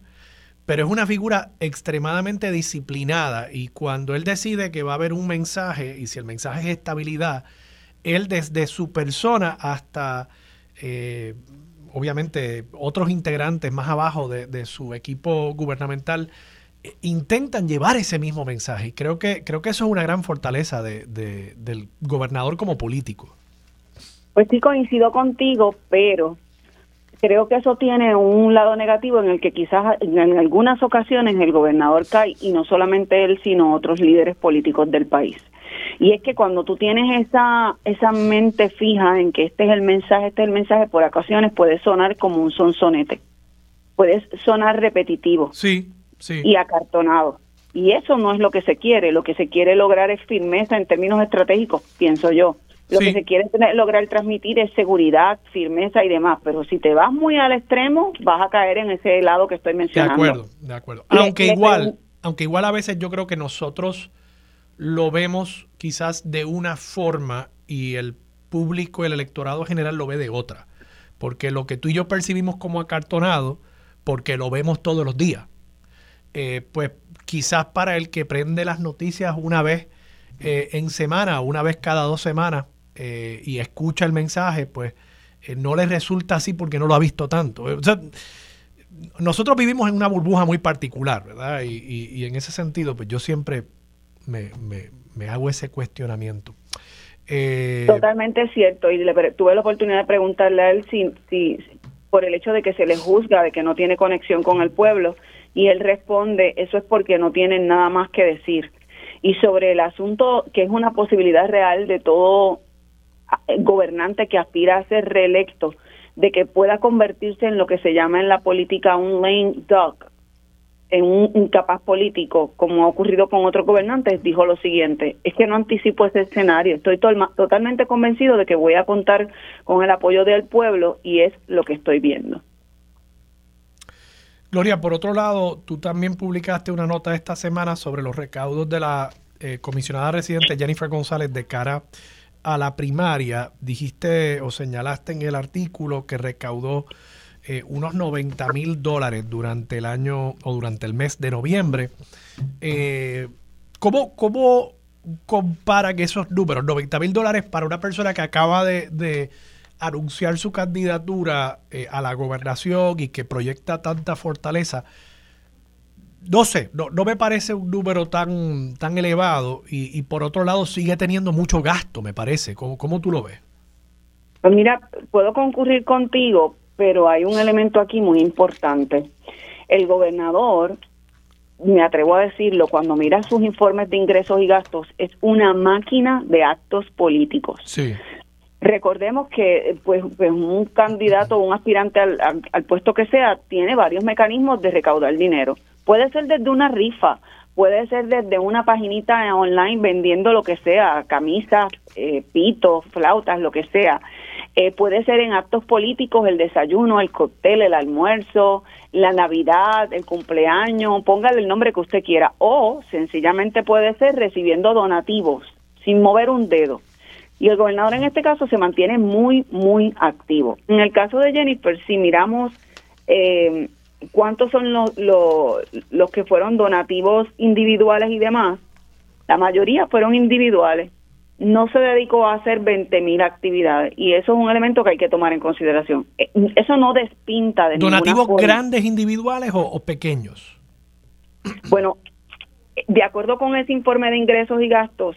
pero es una figura extremadamente disciplinada y cuando él decide que va a haber un mensaje y si el mensaje es estabilidad, él desde su persona hasta eh, obviamente otros integrantes más abajo de, su equipo gubernamental eh, intentan llevar ese mismo mensaje y creo que creo que eso es una gran fortaleza del gobernador como político. Pues sí coincido contigo, pero creo que eso tiene un lado negativo en el que quizás en algunas ocasiones el gobernador cae y no solamente él, sino otros líderes políticos del país. Y es que cuando tú tienes esa, esa mente fija en que este es el mensaje, este es el mensaje, por ocasiones puede sonar como un sonsonete. Puede sonar repetitivo. Sí, sí. Y acartonado. Y eso no es lo que se quiere. Lo que se quiere lograr es firmeza en términos estratégicos, pienso yo. Lo que se quiere lograr transmitir es seguridad, firmeza y demás, pero si te vas muy al extremo, vas a caer en ese lado que estoy mencionando. De acuerdo, de acuerdo. Aunque igual, aunque igual a veces yo creo que nosotros lo vemos quizás de una forma y el público, el electorado general lo ve de otra, porque lo que tú y yo percibimos como acartonado, porque lo vemos todos los días, eh, pues quizás para el que prende las noticias una vez eh, en semana, una vez cada dos semanas, eh, y escucha el mensaje, pues eh, no le resulta así porque no lo ha visto tanto. nosotros vivimos en una burbuja muy particular, ¿verdad? Y, en ese sentido, pues yo siempre me, hago ese cuestionamiento. Eh, Totalmente cierto. Y tuve la oportunidad de preguntarle a él si, si, por el hecho de que se le juzga de que no tiene conexión con el pueblo, y él responde, eso es porque no tienen nada más que decir. Y sobre el asunto, que es una posibilidad real de todo gobernante que aspira a ser reelecto, de que pueda convertirse en lo que se llama en la política un lame duck, en un incapaz político, como ha ocurrido con otros gobernantes, dijo lo siguiente, es que no anticipo ese escenario, estoy totalmente convencido de que voy a contar con el apoyo del pueblo y es lo que estoy viendo. Gloria, por otro lado, tú también publicaste una nota esta semana sobre los recaudos de la eh, comisionada residente Jennifer González de cara a la primaria, dijiste o señalaste en el artículo que recaudó eh, unos 90 mil dólares durante el año o durante el mes de noviembre. Eh, ¿cómo, ¿Cómo compara que esos números, 90 mil dólares para una persona que acaba de, anunciar su candidatura eh, a la gobernación y que proyecta tanta fortaleza, no sé, no, no, me parece un número tan, tan elevado y, por otro lado sigue teniendo mucho gasto, me parece. ¿Cómo, ¿Cómo tú lo ves? Pues mira, puedo concurrir contigo, pero hay un elemento aquí muy importante. El gobernador, me atrevo a decirlo, cuando mira sus informes de ingresos y gastos, es una máquina de actos políticos. Sí. Recordemos que pues, pues un candidato o un aspirante al, al puesto que sea tiene varios mecanismos de recaudar dinero Puede ser desde una rifa, puede ser desde una paginita online vendiendo lo que sea, camisas, eh, pitos, flautas, lo que sea. Eh, puede ser en actos políticos, el desayuno, el cóctel, el almuerzo, la Navidad, el cumpleaños, póngale el nombre que usted quiera. O sencillamente puede ser recibiendo donativos, sin mover un dedo. Y el gobernador en este caso se mantiene muy, muy activo. En el caso de Jennifer, si miramos eh, cuántos son los, los, que fueron donativos individuales y demás, la mayoría fueron individuales. No se dedicó a hacer 20.000 actividades y eso es un elemento que hay que tomar en consideración. Eh, eso no despinta de ¿Donativos grandes individuales o, pequeños? Bueno, De acuerdo con ese informe de ingresos y gastos,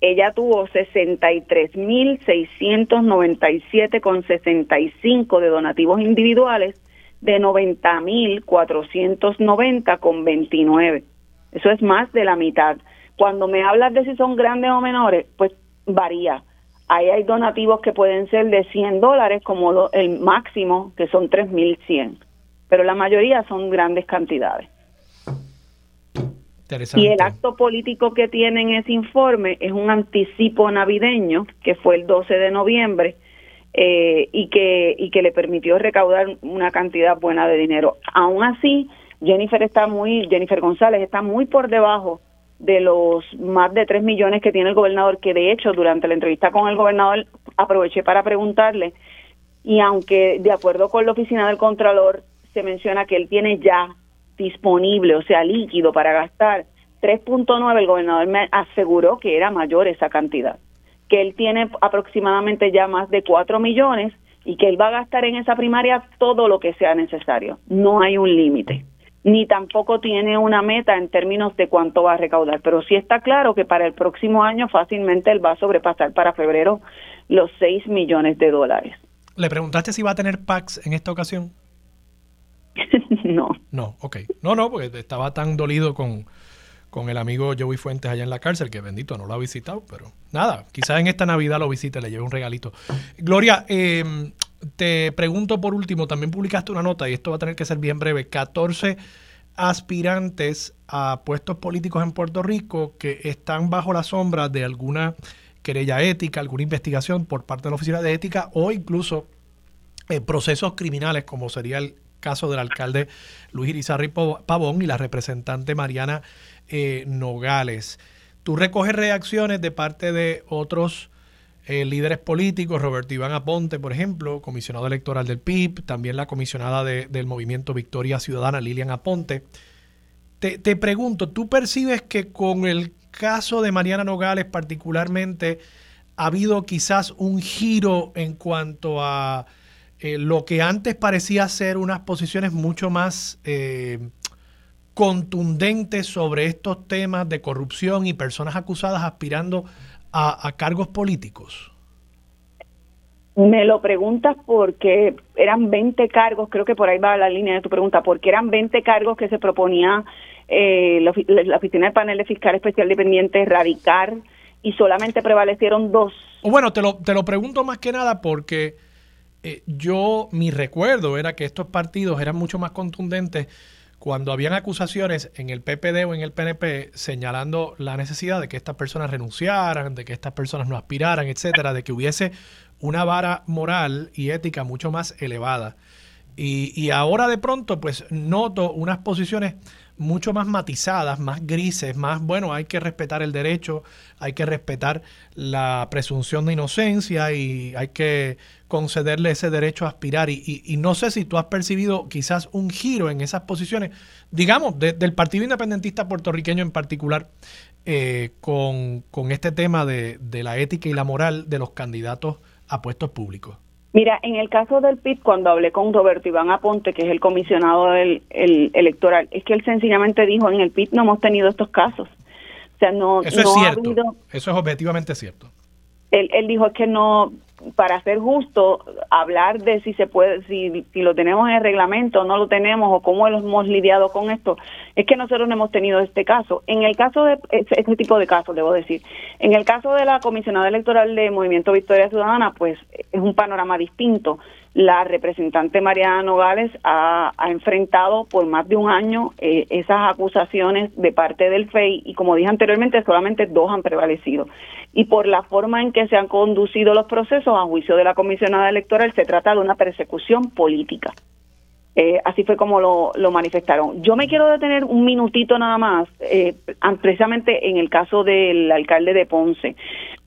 ella tuvo 63.697,65 de donativos individuales de 90.490 con 29. Eso es más de la mitad. Cuando me hablas de si son grandes o menores, pues varía. Ahí hay donativos que pueden ser de 100 dólares, como el máximo, que son 3.100. Pero la mayoría son grandes cantidades. Y el acto político que tiene en ese informe es un anticipo navideño, que fue el 12 de noviembre, eh, y, que, y que le permitió recaudar una cantidad buena de dinero. Aún así, Jennifer está muy, Jennifer González está muy por debajo de los más de 3 millones que tiene el gobernador, que de hecho durante la entrevista con el gobernador aproveché para preguntarle, y aunque de acuerdo con la oficina del Contralor se menciona que él tiene ya disponible, o sea, líquido para gastar 3.9, el gobernador me aseguró que era mayor esa cantidad que él tiene aproximadamente ya más de 4 millones y que él va a gastar en esa primaria todo lo que sea necesario. No hay un límite, ni tampoco tiene una meta en términos de cuánto va a recaudar, pero sí está claro que para el próximo año fácilmente él va a sobrepasar para febrero los 6 millones de dólares. ¿Le preguntaste si va a tener PAX en esta ocasión? [LAUGHS] no. No, ok. No, no, porque estaba tan dolido con, con el amigo Joey Fuentes allá en la cárcel, que bendito no lo ha visitado, pero nada, quizás en esta Navidad lo visite, le lleve un regalito. Gloria, em, te pregunto por último, también publicaste una nota, y esto va a tener que ser bien breve, 14 aspirantes a puestos políticos en Puerto Rico que están bajo la sombra de alguna querella ética, alguna investigación por parte de la Oficina de Ética o incluso eh, procesos criminales, como sería el caso del alcalde Luis Irizarry Pavón y la representante Mariana eh, Nogales. Tú recoges reacciones de parte de otros eh, líderes políticos, Roberto Iván Aponte, por ejemplo, comisionado electoral del PIB, también la comisionada del movimiento Victoria Ciudadana, Lilian Aponte. Te, te, pregunto, ¿tú percibes que con el caso de Mariana Nogales particularmente ha habido quizás un giro en cuanto a eh, lo que antes parecía ser unas posiciones mucho más contundentes sobre estos temas de corrupción y personas acusadas aspirando a, cargos políticos? Me lo preguntas porque eran 20 cargos, creo que por ahí va la línea de tu pregunta, porque eran 20 cargos que se proponía eh, la, Oficina del Panel de Fiscal Especial Dependiente erradicar y solamente prevalecieron dos. Bueno, te lo, te lo pregunto más que nada porque eh, yo, mi recuerdo era que estos partidos eran mucho más contundentes cuando habían acusaciones en el PPD o en el PNP señalando la necesidad de que estas personas renunciaran, de que estas personas no aspiraran, etcétera, de que hubiese una vara moral y ética mucho más elevada. Y, y ahora de pronto, pues noto unas posiciones mucho más matizadas, más grises, más, bueno, hay que respetar el derecho, hay que respetar la presunción de inocencia y hay que concederle ese derecho a aspirar. Y, no sé si tú has percibido quizás un giro en esas posiciones, digamos, del Partido Independentista puertorriqueño en particular, eh, con, este tema de, la ética y la moral de los candidatos a puestos públicos. Mira, en el caso del PIB, cuando hablé con Roberto Iván Aponte, que es el comisionado del electoral, es que él sencillamente dijo, en el PIB no hemos tenido estos casos. O sea, no, Eso es cierto. Eso es objetivamente cierto. Él, él dijo que no, para ser justo, hablar de si se puede, si, si lo tenemos en el reglamento o no lo tenemos o cómo hemos lidiado con esto, es que nosotros no hemos tenido este caso. En el caso de este tipo de casos, debo decir, en el caso de la comisionada electoral de Movimiento Victoria Ciudadana, pues es un panorama distinto la representante Mariana Nogales ha, enfrentado por más de un año eh, esas acusaciones de parte del FEI y como dije anteriormente solamente dos han prevalecido y por la forma en que se han conducido los procesos a juicio de la comisionada electoral se trata de una persecución política. Eh, así fue como lo, lo, manifestaron. Yo me quiero detener un minutito nada más, eh, precisamente en el caso del alcalde de Ponce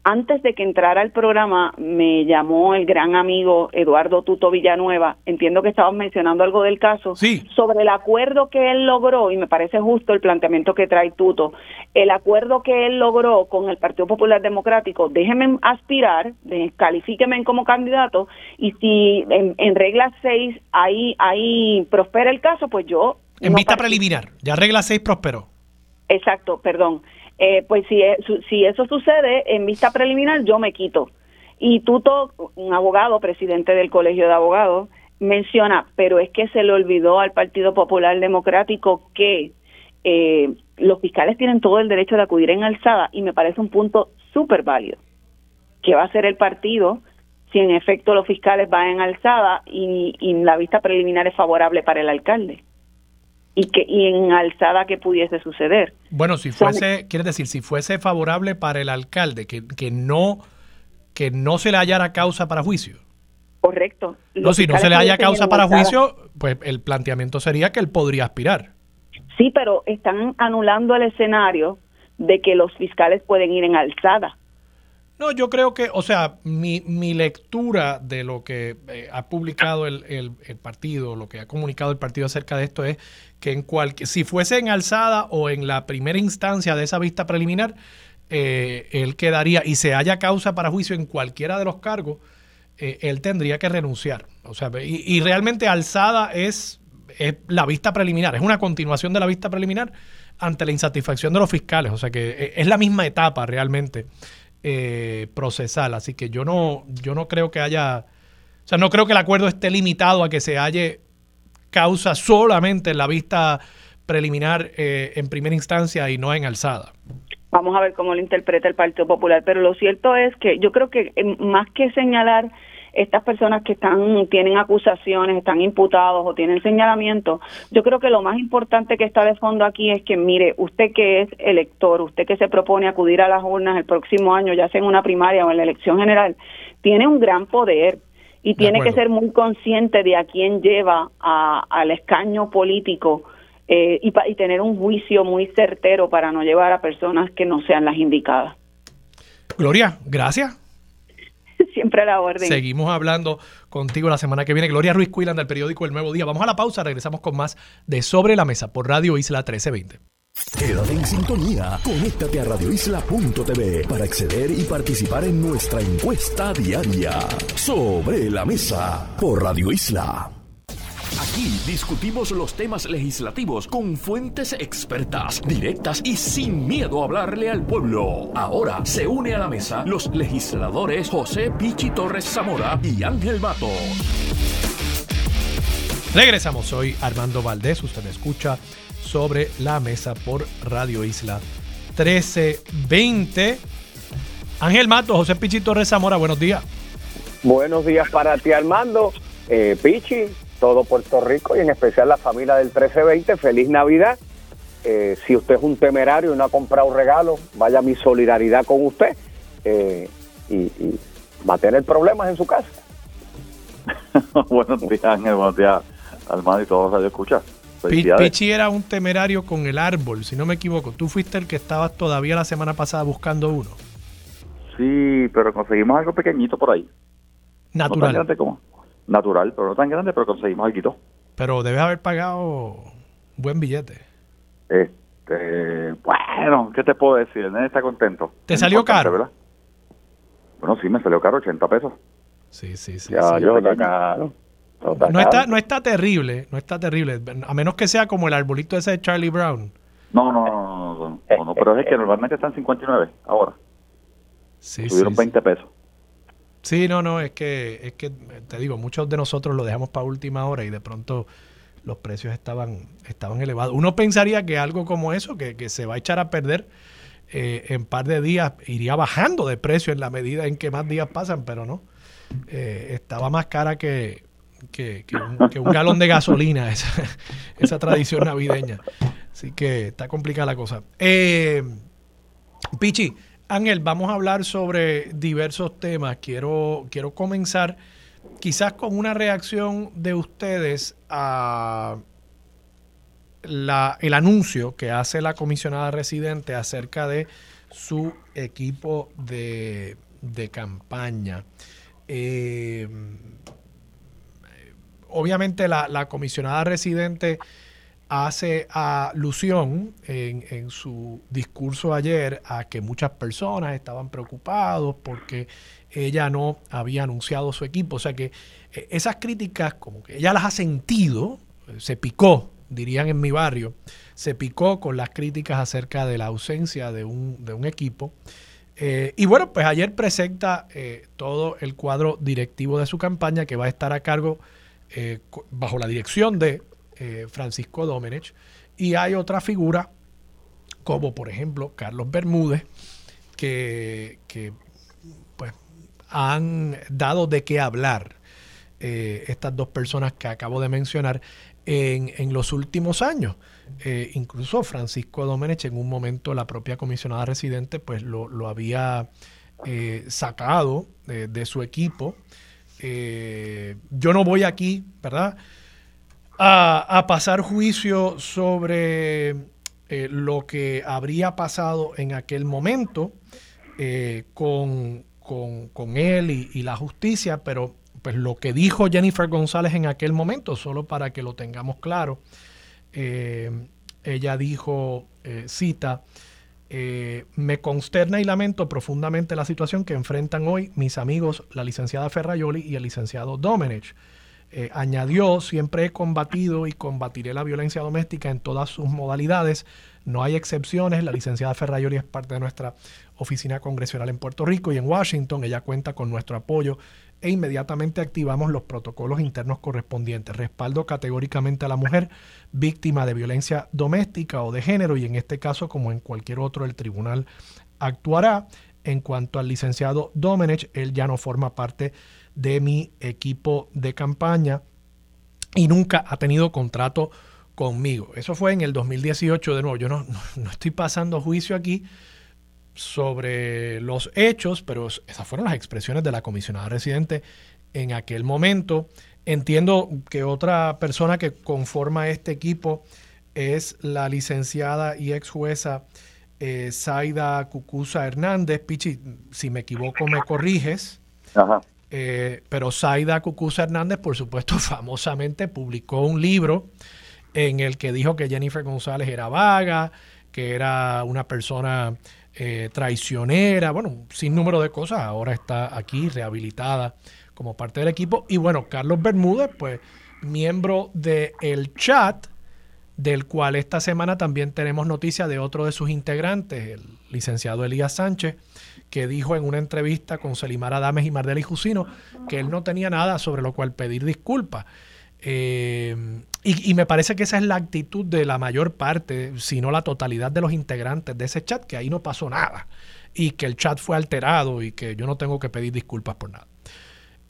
antes de que entrara al programa, me llamó el gran amigo Eduardo Tuto Villanueva. Entiendo que estabas mencionando algo del caso. Sí. Sobre el acuerdo que él logró, y me parece justo el planteamiento que trae Tuto, el acuerdo que él logró con el Partido Popular Democrático, déjeme aspirar, califíqueme como candidato, y si en, regla 6 ahí, ahí prospera el caso, pues yo... En vista preliminar, ya regla 6 prosperó. Exacto, perdón. Eh, pues si, si eso sucede en vista preliminar, yo me quito. Y Tuto, un abogado, presidente del Colegio de Abogados, menciona, pero es que se le olvidó al Partido Popular Democrático que eh, los fiscales tienen todo el derecho de acudir en alzada y me parece un punto súper válido. ¿Qué va a hacer el partido si en efecto los fiscales van en alzada y, la vista preliminar es favorable para el alcalde? Y, que, y en alzada que pudiese suceder. Bueno, si fuese, quiere decir, si fuese favorable para el alcalde, que, que no que no se le hallara causa para juicio. Correcto. no, si no se le haya causa para juicio, pues el planteamiento sería que él podría aspirar. Sí, pero están anulando el escenario de que los fiscales pueden ir en alzada. No, yo creo que, o sea, mi, mi lectura de lo que eh, ha publicado el, el, partido, lo que ha comunicado el partido acerca de esto es que en cualquier, si fuese en alzada o en la primera instancia de esa vista preliminar, eh, él quedaría y se haya causa para juicio en cualquiera de los cargos, eh, él tendría que renunciar. O sea, y, realmente alzada es, es, la vista preliminar, es una continuación de la vista preliminar ante la insatisfacción de los fiscales. O sea que es la misma etapa realmente procesal. Así que yo no, yo no creo que haya, o sea, no creo que el acuerdo esté limitado a que se halle causa solamente en la vista preliminar en primera instancia y no en alzada. Vamos a ver cómo lo interpreta el Partido Popular, pero lo cierto es que yo creo que eh, más que señalar estas personas que están tienen acusaciones, están imputados o tienen señalamientos, yo creo que lo más importante que está de fondo aquí es que mire, usted que es elector, usted que se propone acudir a las urnas el próximo año, ya sea en una primaria o en la elección general, tiene un gran poder y tiene que ser muy consciente de a quién lleva al escaño político eh, y, y tener un juicio muy certero para no llevar a personas que no sean las indicadas. Gloria, gracias. Siempre a la orden. Seguimos hablando contigo la semana que viene. Gloria Ruiz Cuilan del periódico El Nuevo Día. Vamos a la pausa, regresamos con más de Sobre la Mesa por Radio Isla 1320. Quédate en sintonía, conéctate a radioisla.tv para acceder y participar en nuestra encuesta diaria. Sobre la Mesa por Radio Isla. Aquí discutimos los temas legislativos con fuentes expertas, directas y sin miedo a hablarle al pueblo. Ahora se une a la mesa los legisladores José Pichi Torres Zamora y Ángel Mato. Regresamos, soy Armando Valdés, usted me escucha sobre la mesa por Radio Isla 1320. Ángel Mato, José Pichi Torres Zamora, buenos días. Buenos días para ti, Armando. Eh, Pichi, todo Puerto Rico y en especial la familia del 1320. Feliz Navidad. Eh, si usted es un temerario y no ha comprado regalo, vaya mi solidaridad con usted eh, y, va a tener problemas en su casa. [LAUGHS] buenos días, Ángel. Buenos días, Almado y todos los escuchar. Pichi era un temerario con el árbol, si no me equivoco. Tú fuiste el que estabas todavía la semana pasada buscando uno. Sí, pero conseguimos algo pequeñito por ahí. Natural. No como, natural, pero no tan grande, pero conseguimos algo. Pero debes haber pagado buen billete. Este, bueno, ¿qué te puedo decir? El está contento. ¿Te salió caro? ¿verdad? Bueno, sí, me salió caro, 80 pesos. Sí, sí, sí. Ya, yo, está caro. no, está, no está terrible, no está terrible. A menos que sea como el arbolito ese de Charlie Brown. No, no, no, no, no, pero es que normalmente están 59 ahora. Sí, Subieron 20 pesos. Sí, no, no, es que, es que te digo, muchos de nosotros lo dejamos para última hora y de pronto los precios estaban, estaban elevados. Uno pensaría que algo como eso, que, que se va a echar a perder eh, en par de días, iría bajando de precio en la medida en que más días pasan, pero no. Eh, estaba más cara que, que, un, galón de gasolina, [LAUGHS] esa, esa tradición navideña. Así que está complicada la cosa. Eh, Pichi, Ángel, vamos a hablar sobre diversos temas. Quiero, quiero comenzar quizás con una reacción de ustedes a la, el anuncio que hace la comisionada residente acerca de su equipo de, campaña. Eh, obviamente la, la comisionada residente hace alusión en, en, su discurso ayer a que muchas personas estaban preocupados porque ella no había anunciado su equipo. O sea que eh, esas críticas, como que ella las ha sentido, se picó dirían en mi barrio, se picó con las críticas acerca de la ausencia de un, de un equipo. Eh, y bueno, pues ayer presenta eh, todo el cuadro directivo de su campaña que va a estar a cargo eh, bajo la dirección de Francisco Domenech. Y hay otra figura, como por ejemplo Carlos Bermúdez, que, que pues, han dado de qué hablar estas dos personas que acabo de mencionar en, en los últimos años. Eh, incluso Francisco Domenech en un momento la propia comisionada residente pues lo, había eh, sacado de, su equipo. Eh, yo no voy aquí, ¿verdad? A, pasar juicio sobre lo que habría pasado en aquel momento con, él y, la justicia, pero pues lo que dijo Jennifer González en aquel momento, solo para que lo tengamos claro, eh, ella dijo, eh, cita, eh, me consterna y lamento profundamente la situación que enfrentan hoy mis amigos, la licenciada Ferrayoli y el licenciado Domenech. Añadió, siempre he combatido y combatiré la violencia doméstica en todas sus modalidades. No hay excepciones. La licenciada Ferrayoli es parte de nuestra oficina congresional en Puerto Rico y en Washington. Ella cuenta con nuestro apoyo e inmediatamente activamos los protocolos internos correspondientes. Respaldo categóricamente a la mujer víctima de violencia doméstica o de género y en este caso, como en cualquier otro, el tribunal actuará. En cuanto al licenciado Domenech, él ya no forma parte de mi equipo de campaña y nunca ha tenido contrato conmigo. Eso fue en el 2018 de nuevo. Yo no, no estoy pasando juicio aquí sobre los hechos, pero esas fueron las expresiones de la comisionada residente en aquel momento. Entiendo que otra persona que conforma este equipo es la licenciada y ex jueza eh, Zaida Cucusa Hernández. Pichi, si me equivoco me corriges. Eh, pero Zaida Cucusa Hernández, por supuesto, [LAUGHS] famosamente publicó un libro en el que dijo que Jennifer González era vaga, que era una persona eh, traicionera, bueno, sin número de cosas, ahora está aquí rehabilitada como parte del equipo. Y bueno, Carlos Bermúdez, pues miembro del el chat, del cual esta semana también tenemos noticia de otro de sus integrantes, el licenciado Elías Sánchez, que dijo en una entrevista con Selimar Adames y Mardela y Jusino que él no tenía nada sobre lo cual pedir disculpas. Eh, y, me parece que esa es la actitud de la mayor parte, si no la totalidad de los integrantes de ese chat, que ahí no pasó nada y que el chat fue alterado y que yo no tengo que pedir disculpas por nada.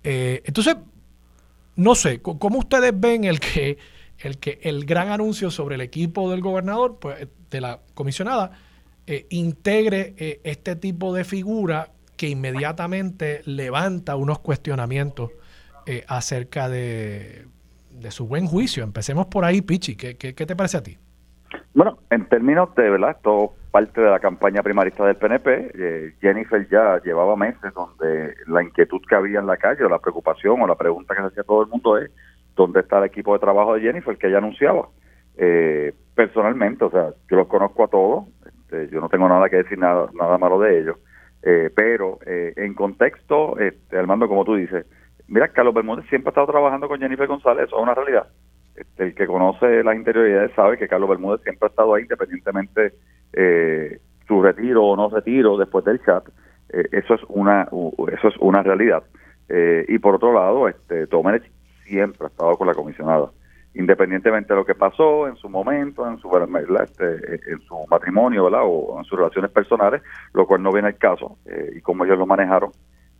Eh, entonces, no sé, ¿cómo ustedes ven el que, el que el gran anuncio sobre el equipo del gobernador, pues, de la comisionada, eh, integre este tipo de figura que inmediatamente levanta unos cuestionamientos acerca de su buen juicio. Empecemos por ahí, Pichi. ¿Qué, te parece a ti? Bueno, en términos de, ¿verdad? Esto parte de la campaña primarista del PNP. Eh, Jennifer ya llevaba meses donde la inquietud que había en la calle, o la preocupación, o la pregunta que se hacía todo el mundo es, ¿dónde está el equipo de trabajo de Jennifer que ella anunciaba? Eh, personalmente, o sea, yo los conozco a todos, este, yo no tengo nada que decir nada, nada malo de ellos, eh, pero en contexto, este, Armando, como tú dices, Mira, Carlos Bermúdez siempre ha estado trabajando con Jennifer González, eso es una realidad. Este, el que conoce las interioridades sabe que Carlos Bermúdez siempre ha estado ahí, independientemente eh, su retiro o no retiro después del chat. Eh, eso es una eso es una realidad. Eh, y por otro lado, este siempre ha estado con la comisionada, independientemente de lo que pasó en su momento, en su este, en su matrimonio, o en sus relaciones personales, lo cual no viene al caso eh, y cómo ellos lo manejaron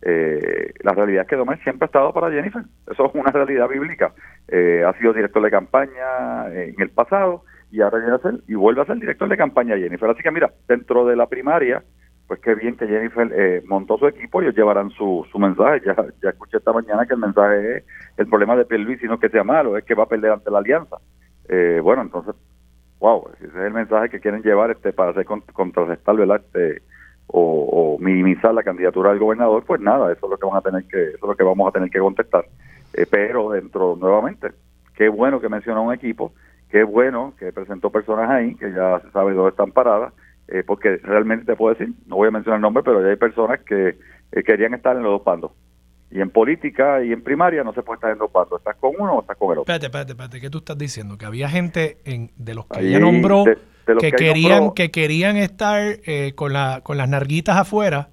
eh, la realidad es que Domínguez siempre ha estado para Jennifer. Eso es una realidad bíblica. Eh, ha sido director de campaña en el pasado y ahora viene a ser y vuelve a ser director de campaña Jennifer. Así que mira, dentro de la primaria, pues qué bien que Jennifer eh, montó su equipo, ellos llevarán su, su mensaje. Ya, ya escuché esta mañana que el mensaje es el problema de Pierluisi no que sea malo, es que va a perder ante la alianza. Eh, bueno, entonces, wow, ese es el mensaje que quieren llevar este para hacer contrarrestar, ¿verdad? Este, o, minimizar la candidatura del gobernador, pues nada, eso es lo que van a tener que, eso es lo que vamos a tener que contestar. Eh, pero dentro, nuevamente, qué bueno que menciona un equipo, qué bueno que presentó personas ahí, que ya se sabe dónde están paradas, eh, porque realmente te puedo decir, no voy a mencionar el nombre, pero ya hay personas que eh, querían estar en los dos bandos. Y en política y en primaria no se puede estar en dos bandos. Estás con uno o estás con el otro. Espérate, espérate, espérate. ¿Qué tú estás diciendo? Que había gente en, de los que ella nombró que, querían, que querían estar eh, con, la, con las narguitas afuera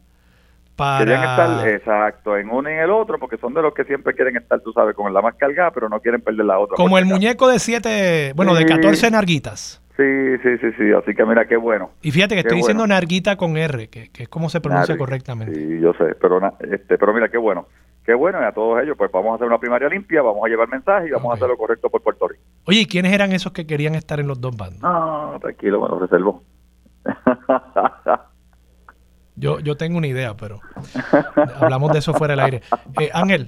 para... Querían estar, exacto, en uno y en el otro, porque son de los que siempre quieren estar, tú sabes, con la más cargada, pero no quieren perder la otra. Como el muñeco de siete, bueno, de 14 narguitas. Sí, sí, sí, sí, así que mira, qué bueno. Y fíjate que estoy diciendo narguita con R, que, es como se pronuncia correctamente. Sí, yo sé, pero, este, pero mira, qué bueno. Qué bueno, y a todos ellos, pues vamos a hacer una primaria limpia, vamos a llevar mensaje y vamos a hacer lo correcto por Puerto Rico. Oye, ¿y quiénes eran esos que querían estar en los dos bandos? No, tranquilo, me lo reservo. [LAUGHS] yo, yo tengo una idea, pero hablamos de eso fuera del aire. Eh, Ángel.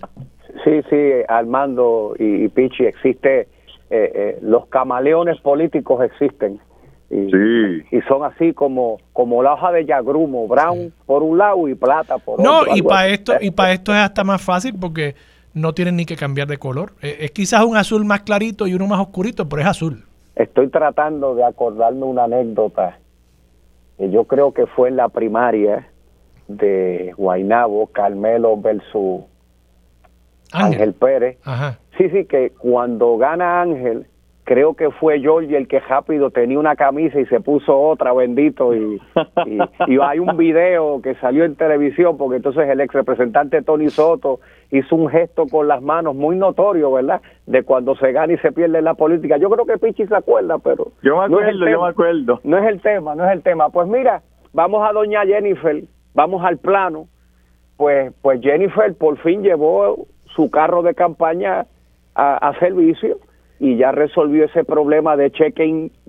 Sí, sí, Armando y Pichi, existe eh, eh, los camaleones políticos existen. Y, y, son así como como la hoja de yagrumo, brown por un lado y plata por otro. No, y para esto y para esto es hasta más fácil porque no tienen ni que cambiar de color. Eh, es, quizás un azul más clarito y uno más oscurito, pero es azul. Estoy tratando de acordarme una anécdota que yo creo que fue en la primaria de Guainabo, Carmelo versus Ángel, Pérez. Sí, sí, que cuando gana Ángel, creo que fue George el que rápido tenía una camisa y se puso otra, bendito. Y, y, hay un video que salió en televisión, porque entonces el ex representante Tony Soto hizo un gesto con las manos muy notorio, ¿verdad? De cuando se gana y se pierde en la política. Yo creo que Pichi se acuerda, pero. Yo me acuerdo, yo me acuerdo. No es el tema, no es el tema. Pues mira, vamos a doña Jennifer, vamos al plano. Pues, pues Jennifer por fin llevó su carro de campaña a, servicio y ya resolvió ese problema de check,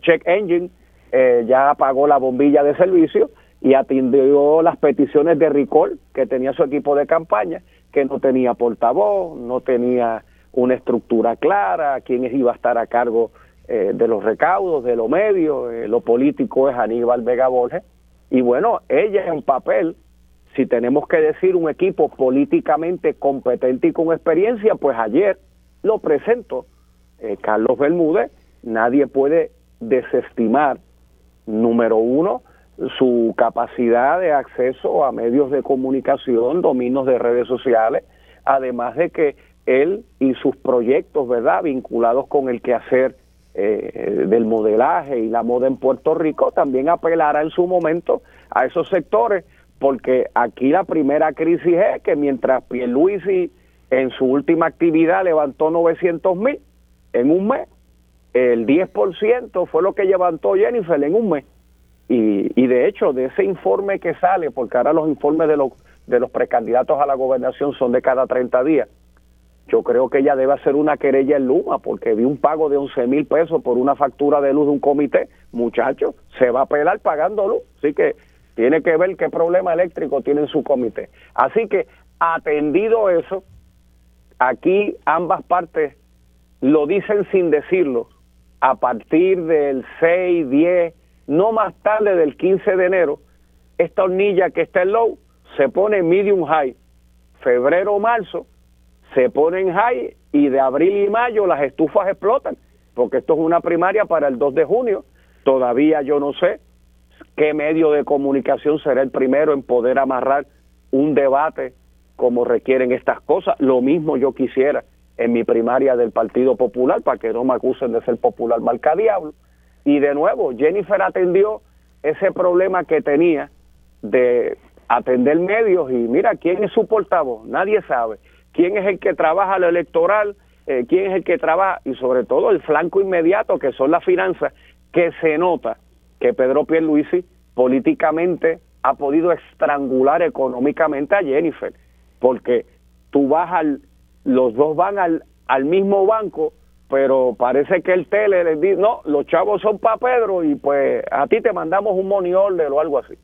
check engine, eh, ya apagó la bombilla de servicio y atendió las peticiones de recall que tenía su equipo de campaña, que no tenía portavoz, no tenía una estructura clara, quién iba a estar a cargo eh, de los recaudos, de los medios, eh, lo político es Aníbal Vega Borges, y bueno, ella en papel si tenemos que decir un equipo políticamente competente y con experiencia, pues ayer lo presento eh, Carlos Bermúdez. Nadie puede desestimar, número uno, su capacidad de acceso a medios de comunicación, dominios de redes sociales, además de que él y sus proyectos, ¿verdad?, vinculados con el quehacer eh, del modelaje y la moda en Puerto Rico, también apelará en su momento a esos sectores porque aquí la primera crisis es que mientras Pierluisi en su última actividad levantó 900 mil en un mes, el 10% fue lo que levantó Jennifer en un mes. Y, de hecho, de ese informe que sale, porque ahora los informes de los, de los precandidatos a la gobernación son de cada 30 días, yo creo que ella debe hacer una querella en Luma, porque vi un pago de 11 mil pesos por una factura de luz de un comité. Muchachos, se va a pelar pagando luz. Así que tiene que ver qué problema eléctrico tiene en su comité. Así que, atendido eso, aquí ambas partes lo dicen sin decirlo. A partir del 6, 10, no más tarde del 15 de enero, esta hornilla que está en low se pone medium high. Febrero o marzo se pone en high y de abril y mayo las estufas explotan, porque esto es una primaria para el 2 de junio. Todavía yo no sé qué medio de comunicación será el primero en poder amarrar un debate como requieren estas cosas. Lo mismo yo quisiera en mi primaria del Partido Popular, para que no me acusen de ser popular marca diablo. Y de nuevo, Jennifer atendió ese problema que tenía de atender medios y mira, ¿quién es su portavoz? Nadie sabe. ¿Quién es el que trabaja lo electoral? Eh, ¿Quién es el que trabaja? Y sobre todo el flanco inmediato, que son las finanzas, que se nota que Pedro Pierluisi políticamente ha podido estrangular económicamente a Jennifer, porque tú vas al, los dos van al, mismo banco, pero parece que el tele les dice, no, los chavos son para Pedro y pues a ti te mandamos un money order o algo así.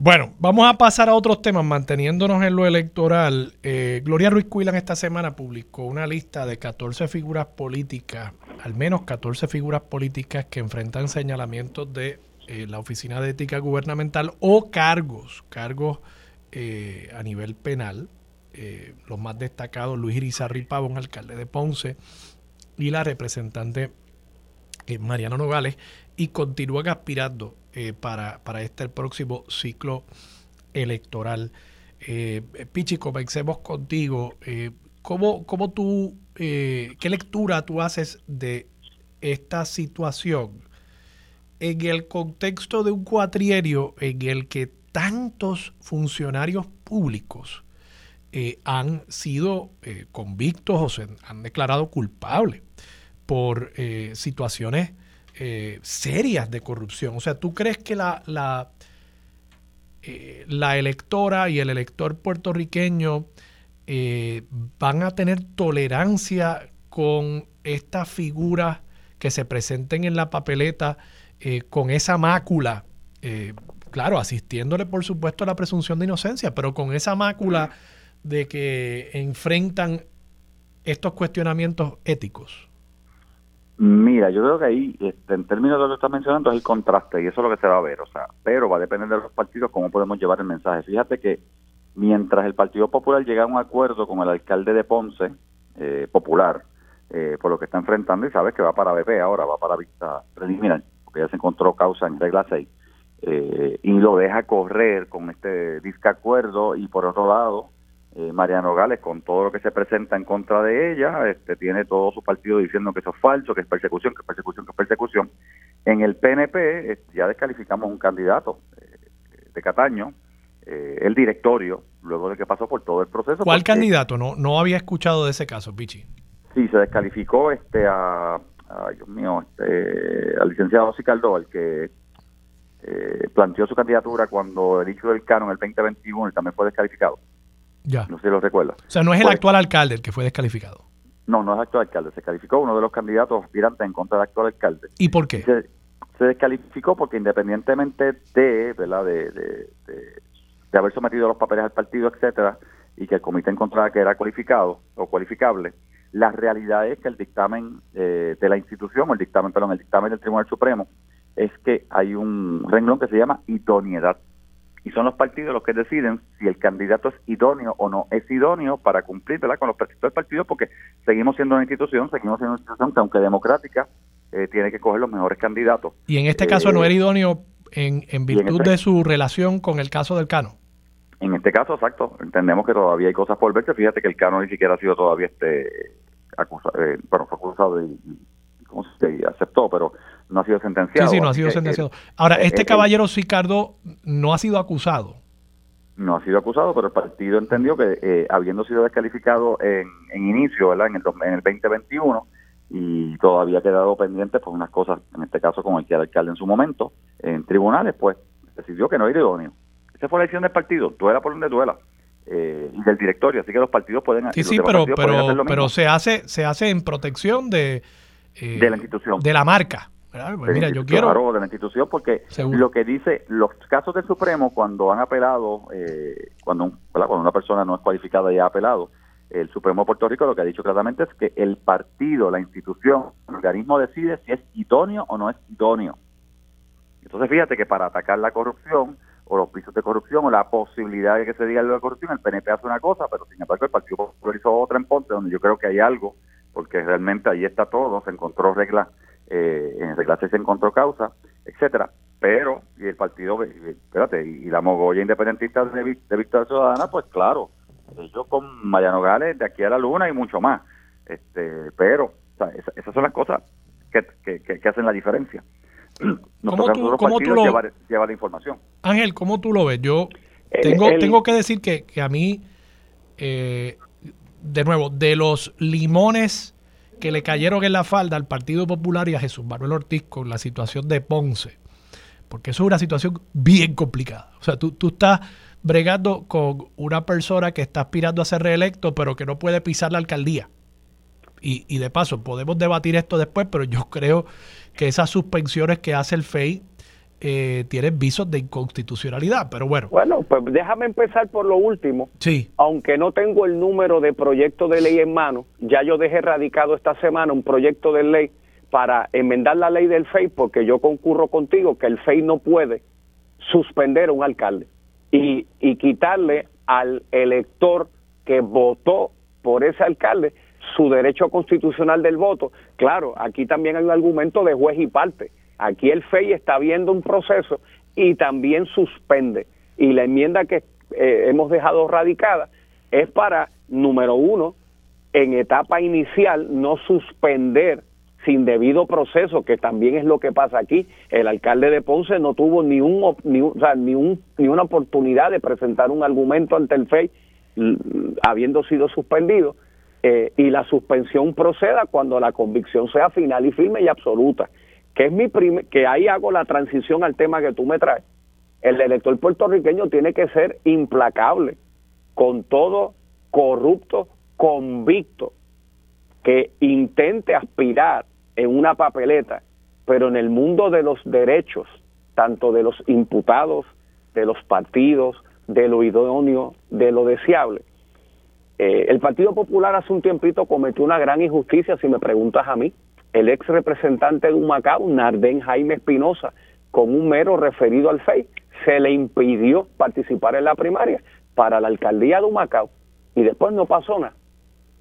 Bueno, vamos a pasar a otros temas, manteniéndonos en lo electoral. Eh, Gloria Ruiz Cuilan esta semana publicó una lista de 14 figuras políticas, al menos 14 figuras políticas que enfrentan señalamientos de eh, la Oficina de Ética Gubernamental o cargos, cargos eh, a nivel penal. los más destacados, Luis Irizarri Pavón, alcalde de Ponce, y la representante Mariano Nogales, y continúan aspirando eh, para, para este próximo ciclo electoral. Eh, Pichi, comencemos contigo. Eh, ¿cómo, ¿Cómo tú, eh, qué lectura tú haces de esta situación en el contexto de un cuatrienio en el que tantos funcionarios públicos eh, han sido eh, convictos o se han declarado culpables por eh, situaciones serias de corrupción. O sea, ¿tú crees que la, la, la electora y el elector puertorriqueño van a tener tolerancia con estas figuras que se presenten en la papeleta con esa mácula claro, asistiéndole por supuesto a la presunción de inocencia, pero con esa mácula de que enfrentan estos cuestionamientos éticos? Mira, yo creo que ahí, este, en términos de lo que estás mencionando, es el contraste y eso es lo que se va a ver, o sea, pero va a depender de los partidos cómo podemos llevar el mensaje. Fíjate que mientras el Partido Popular llega a un acuerdo con el alcalde de Ponce, eh, popular, eh, por lo que está enfrentando, y sabes que va para BP ahora, va para vista preliminar, porque ya se encontró causa en regla 6, eh, y lo deja correr con este discacuerdo, y por otro lado, eh, Mariano Gales, con todo lo que se presenta en contra de ella, este, tiene todo su partido diciendo que eso es falso, que es persecución, que es persecución, que es persecución. En el PNP eh, ya descalificamos un candidato de Cataño, el directorio, luego de que pasó por todo el proceso. ¿Cuál candidato? No, no había escuchado de ese caso, Pichi. Sí, se descalificó este a, ay Dios mío, este, al licenciado Cicaldo, el que planteó su candidatura cuando el inicio del canon en el 2021 y también fue descalificado. No sé si lo recuerda. O sea, no es el pues, actual alcalde el que fue descalificado. No, no es el actual alcalde. Se calificó uno de los candidatos aspirantes en contra del actual alcalde. ¿Y por qué? Se, descalificó porque independientemente de, ¿verdad? De, de, haber sometido los papeles al partido, etcétera, y que el comité encontrara que era cualificado o cualificable, la realidad es que el dictamen eh, de la institución, o el dictamen, perdón, el dictamen del Tribunal Supremo, es que hay un renglón que se llama idoneidad y son los partidos los que deciden si el candidato es idóneo o no es idóneo para cumplir ¿verdad? con los preceptos del partido, porque seguimos siendo una institución, seguimos siendo una institución que aunque democrática, eh, tiene que coger los mejores candidatos. Y en este caso no era eh, idóneo en, en virtud este de su relación con el caso del Cano. En este caso, exacto, entendemos que todavía hay cosas por verse. Fíjate que el Cano ni siquiera ha sido todavía este acusado, eh, bueno, fue acusado y, ¿cómo se aceptó, pero no ha sido sentenciado. Sí, sí, no ha sido sentenciado. Ahora, eh, este eh, caballero Sicardo no ha sido acusado. No ha sido acusado, pero el partido entendió que eh, habiendo sido descalificado en, inicio, ¿verdad? En el, en el 2021 y todavía ha quedado pendiente pues unas cosas, en este caso con el que era alcalde en su momento, en tribunales, pues decidió que no era idóneo. Esa fue la decisión del partido, duela por donde duela. y del directorio, así que los partidos pueden Sí, sí, pero, pero, pero se hace se hace en protección de, de la institución. De la marca. Pues mira, yo quiero... Claro, de la institución, porque lo que dice, los casos del Supremo, cuando han apelado, eh, cuando, cuando una persona no es cualificada y ha apelado, el Supremo de Puerto Rico lo que ha dicho claramente es que el partido, la institución, el organismo decide si es idóneo o no es idóneo. Entonces fíjate que para atacar la corrupción o los pisos de corrupción o la posibilidad de que se diga algo de corrupción, el PNP hace una cosa, pero sin embargo el Partido Popular hizo otra en Ponte, donde yo creo que hay algo, porque realmente ahí está todo, se encontró reglas eh, en regla se encontró causa, etcétera. Pero, y el partido, espérate, y, la mogolla independentista de, de Victoria Ciudadana, pues claro, ellos con Mariano Gales de aquí a la luna y mucho más. este Pero, esas, son las cosas que, que, hacen la diferencia. ¿Cómo tú, ¿cómo tú lo, llevar, la información. Ángel, ¿cómo tú lo ves? Yo tengo, tengo que decir que, que a mí, eh, de nuevo, de los limones que le cayeron en la falda al Partido Popular y a Jesús Manuel Ortiz con la situación de Ponce. Porque eso es una situación bien complicada. O sea, tú, tú estás bregando con una persona que está aspirando a ser reelecto, pero que no puede pisar la alcaldía. Y, y de paso, podemos debatir esto después, pero yo creo que esas suspensiones que hace el FEI eh, tienen visos de inconstitucionalidad, pero bueno. Bueno, pues déjame empezar por lo último. Sí. Aunque no tengo el número de proyecto de ley en mano, ya yo dejé radicado esta semana un proyecto de ley para enmendar la ley del FEI, porque yo concurro contigo que el FEI no puede suspender a un alcalde y, y quitarle al elector que votó por ese alcalde su derecho constitucional del voto. Claro, aquí también hay un argumento de juez y parte Aquí el FEI está viendo un proceso y también suspende. y la enmienda que eh, hemos dejado radicada es para, número uno, en etapa inicial no suspender sin debido proceso, que también es lo que pasa aquí. El alcalde de Ponce no tuvo ni un, ni, ni, un, ni una oportunidad de presentar un argumento ante el FEI habiendo sido suspendido eh, y la suspensión proceda cuando la convicción sea final y firme y absoluta. Que es mi que ahí hago la transición al tema que tú me traes. El elector puertorriqueño tiene que ser implacable con todo corrupto convicto que intente aspirar en una papeleta, pero en el mundo de los derechos, tanto de los imputados, de los partidos, de lo idóneo, de lo deseable. Eh, el Partido Popular hace un tiempito cometió una gran injusticia, si me preguntas a mí. El ex representante de Humacao, Nardén Jaime Espinosa, con un mero referido al FEI, se le impidió participar en la primaria para la alcaldía de Humacao y después no pasó nada.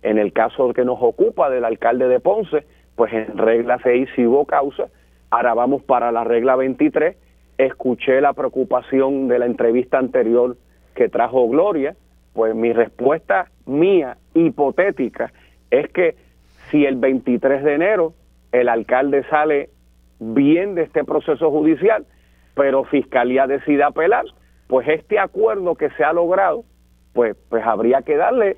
En el caso que nos ocupa del alcalde de Ponce, pues en regla 6 sí hubo causa. Ahora vamos para la regla 23. Escuché la preocupación de la entrevista anterior que trajo Gloria. Pues mi respuesta mía, hipotética, es que si el 23 de enero el alcalde sale bien de este proceso judicial, pero Fiscalía decide apelar, pues este acuerdo que se ha logrado, pues, pues habría que darle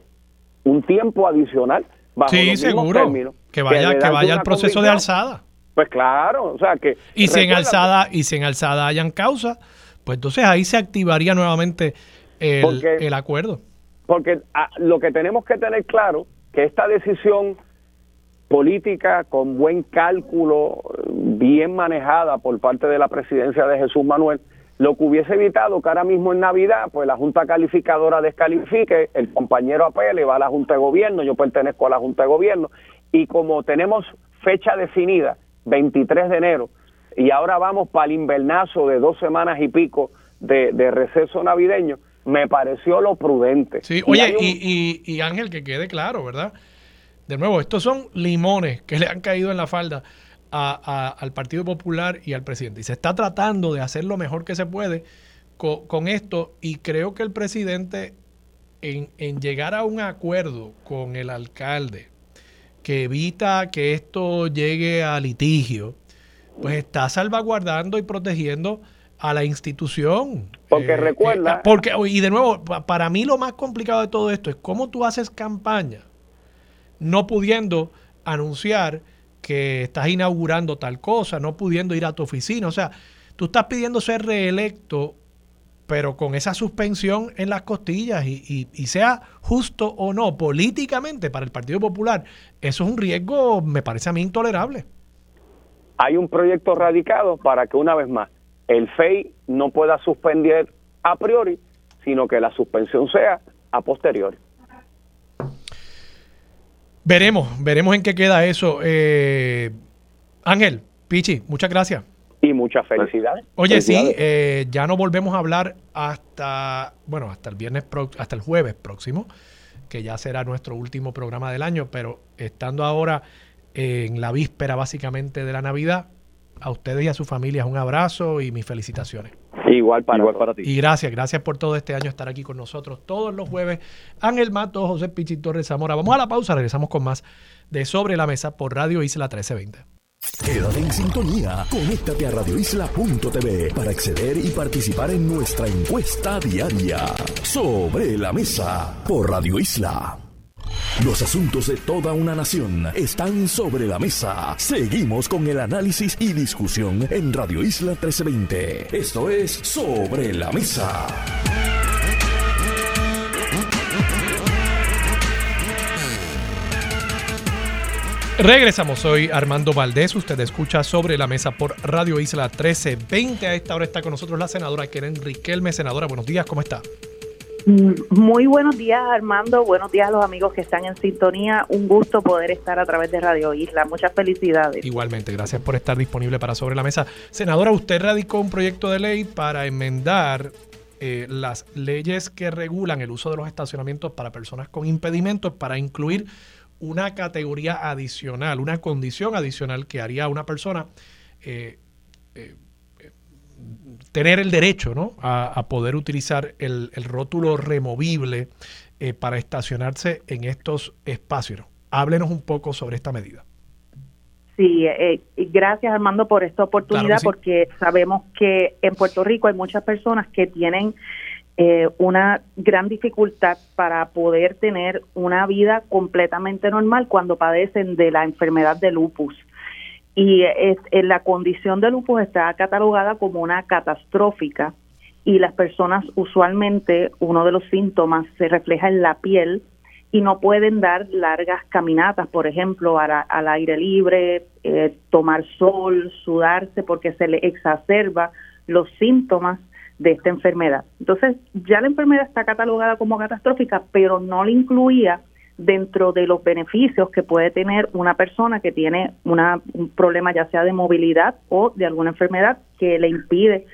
un tiempo adicional bajo sí, seguro. que vaya, que, vaya al proceso de alzada. Pues claro, o sea que... Y si en alzada, y si en alzada hayan causa, pues entonces ahí se activaría nuevamente el, el acuerdo. Porque ah, lo que tenemos que tener claro, que esta decisión política con buen cálculo, bien manejada por parte de la presidencia de Jesús Manuel, lo que hubiese evitado que ahora mismo en Navidad, pues la Junta Calificadora descalifique, el compañero apele, va a la Junta de Gobierno, yo pertenezco a la Junta de Gobierno, y como tenemos fecha definida, 23 de enero, y ahora vamos para el invernazo de dos semanas y pico de, receso navideño, me pareció lo prudente. Sí, oye, y, y, Ángel, que quede claro, ¿verdad? De nuevo, estos son limones que le han caído en la falda al Partido Popular y al presidente. Y se está tratando de hacer lo mejor que se puede con, esto y creo que el presidente en, en, llegar a un acuerdo con el alcalde que evita que esto llegue a litigio, pues está salvaguardando y protegiendo a la institución. Porque eh, recuerda. Eh, porque, y de nuevo, para mí lo más complicado de todo esto es cómo tú haces campaña no pudiendo anunciar que estás inaugurando tal cosa, no pudiendo ir a tu oficina. O sea, tú estás pidiendo ser reelecto, pero con esa suspensión en las costillas y, sea justo o no políticamente para el Partido Popular, eso es un riesgo, me parece a mí, intolerable. Hay un proyecto radicado para que una vez más el FEI no pueda suspender a priori, sino que la suspensión sea a posteriori. Veremos, veremos en qué queda eso. Eh, Ángel, Pichi, muchas gracias. Y muchas felicidades. Oye, sí, eh, ya no volvemos a hablar hasta, bueno, hasta el viernes, hasta el jueves próximo, que ya será nuestro último programa del año, pero estando ahora en la víspera básicamente de la Navidad, a ustedes y a sus familias un abrazo y mis felicitaciones. Igual para, ti. Y gracias, gracias por todo este año estar aquí con nosotros todos los jueves. Ángel Mato, José Pichi Torres Zamora. Vamos a la pausa, regresamos con más de Sobre la Mesa por Radio Isla 1320. Quédate en sintonía, conéctate a radioisla.tv para acceder y participar en nuestra encuesta diaria. Sobre la Mesa por Radio Isla. Los asuntos de toda una nación están sobre la mesa. Seguimos con el análisis y discusión en Radio Isla 1320. Esto es Sobre la Mesa. Regresamos, soy Armando Valdés, usted escucha sobre la mesa por Radio Isla 1320. A esta hora está con nosotros la senadora Keren Riquelme. Senadora, buenos días, ¿cómo está? Muy buenos días Armando, buenos días a los amigos que están en sintonía, un gusto poder estar a través de Radio Isla, muchas felicidades. Igualmente, gracias por estar disponible para Sobre la Mesa. Senadora, usted radicó un proyecto de ley para enmendar eh, las leyes que regulan el uso de los estacionamientos para personas con impedimentos para incluir una categoría adicional, una condición adicional que haría una persona eh, tener el derecho ¿no? a, poder utilizar el, rótulo removible eh, para estacionarse en estos espacios. Háblenos un poco sobre esta medida. Sí, eh, gracias Armando por esta oportunidad porque sabemos que en Puerto Rico hay muchas personas que tienen eh, una gran dificultad para poder tener una vida completamente normal cuando padecen de la enfermedad de lupus. Y es, la condición de lupus está catalogada como una catastrófica y las personas usualmente uno de los síntomas se refleja en la piel y no pueden dar largas caminatas, por ejemplo, al aire libre, eh, tomar sol, sudarse, porque se le exacerba los síntomas de esta enfermedad. Entonces, ya la enfermedad está catalogada como catastrófica, pero no le incluía dentro de los beneficios que puede tener una persona que tiene una, un problema ya sea de movilidad o de alguna enfermedad que le impide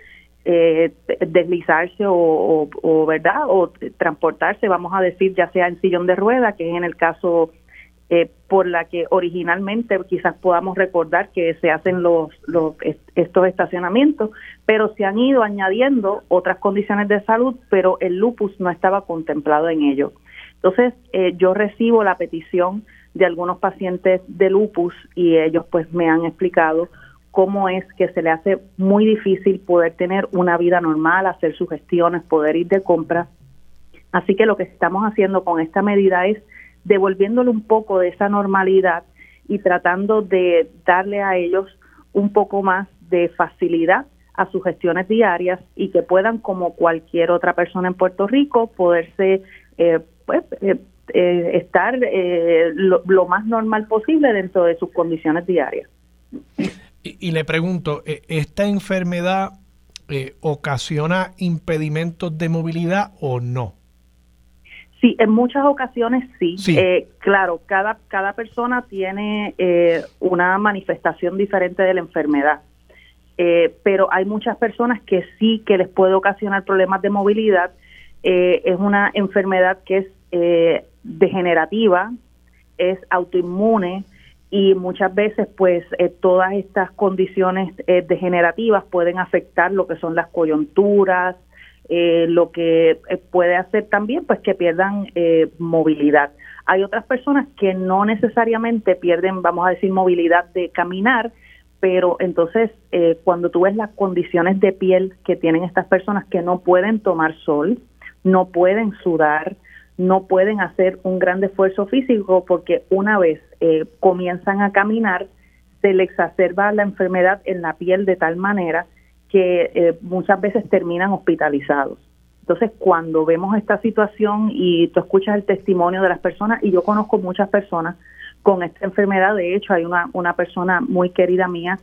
eh, deslizarse o, verdad o transportarse vamos a decir ya sea en sillón de rueda que es en el caso eh, por la que originalmente quizás podamos recordar que se hacen los, los estos estacionamientos pero se han ido añadiendo otras condiciones de salud pero el lupus no estaba contemplado en ello entonces eh, yo recibo la petición de algunos pacientes de lupus y ellos pues me han explicado cómo es que se le hace muy difícil poder tener una vida normal, hacer sus gestiones, poder ir de compras. Así que lo que estamos haciendo con esta medida es devolviéndole un poco de esa normalidad y tratando de darle a ellos un poco más de facilidad a sus gestiones diarias y que puedan, como cualquier otra persona en Puerto Rico, poderse eh, pues, eh, eh, estar lo más normal posible dentro de sus condiciones diarias. Y, le pregunto, ¿e, ¿esta enfermedad eh, ocasiona impedimentos de movilidad o no? Sí, en muchas ocasiones sí. Eh, claro, cada, cada persona tiene eh, una manifestación diferente de la enfermedad. pero hay muchas personas que sí que les puede ocasionar problemas de movilidad. Es una enfermedad que es degenerativa, es autoinmune, y muchas veces pues eh, todas estas condiciones eh, degenerativas pueden afectar lo que son las coyunturas, eh, lo que puede hacer también pues que pierdan movilidad. Hay otras personas que no necesariamente pierden, vamos a decir, movilidad de caminar, pero entonces cuando tú ves las condiciones de piel que tienen estas personas que no pueden tomar sol, no pueden sudar, no pueden hacer un gran esfuerzo físico porque una vez eh, comienzan a caminar, se les exacerba la enfermedad en la piel de tal manera que eh, muchas veces terminan hospitalizados. Entonces, cuando vemos esta situación y tú escuchas el testimonio de las personas, y yo conozco muchas personas con esta enfermedad, de hecho, hay una, una persona muy querida mía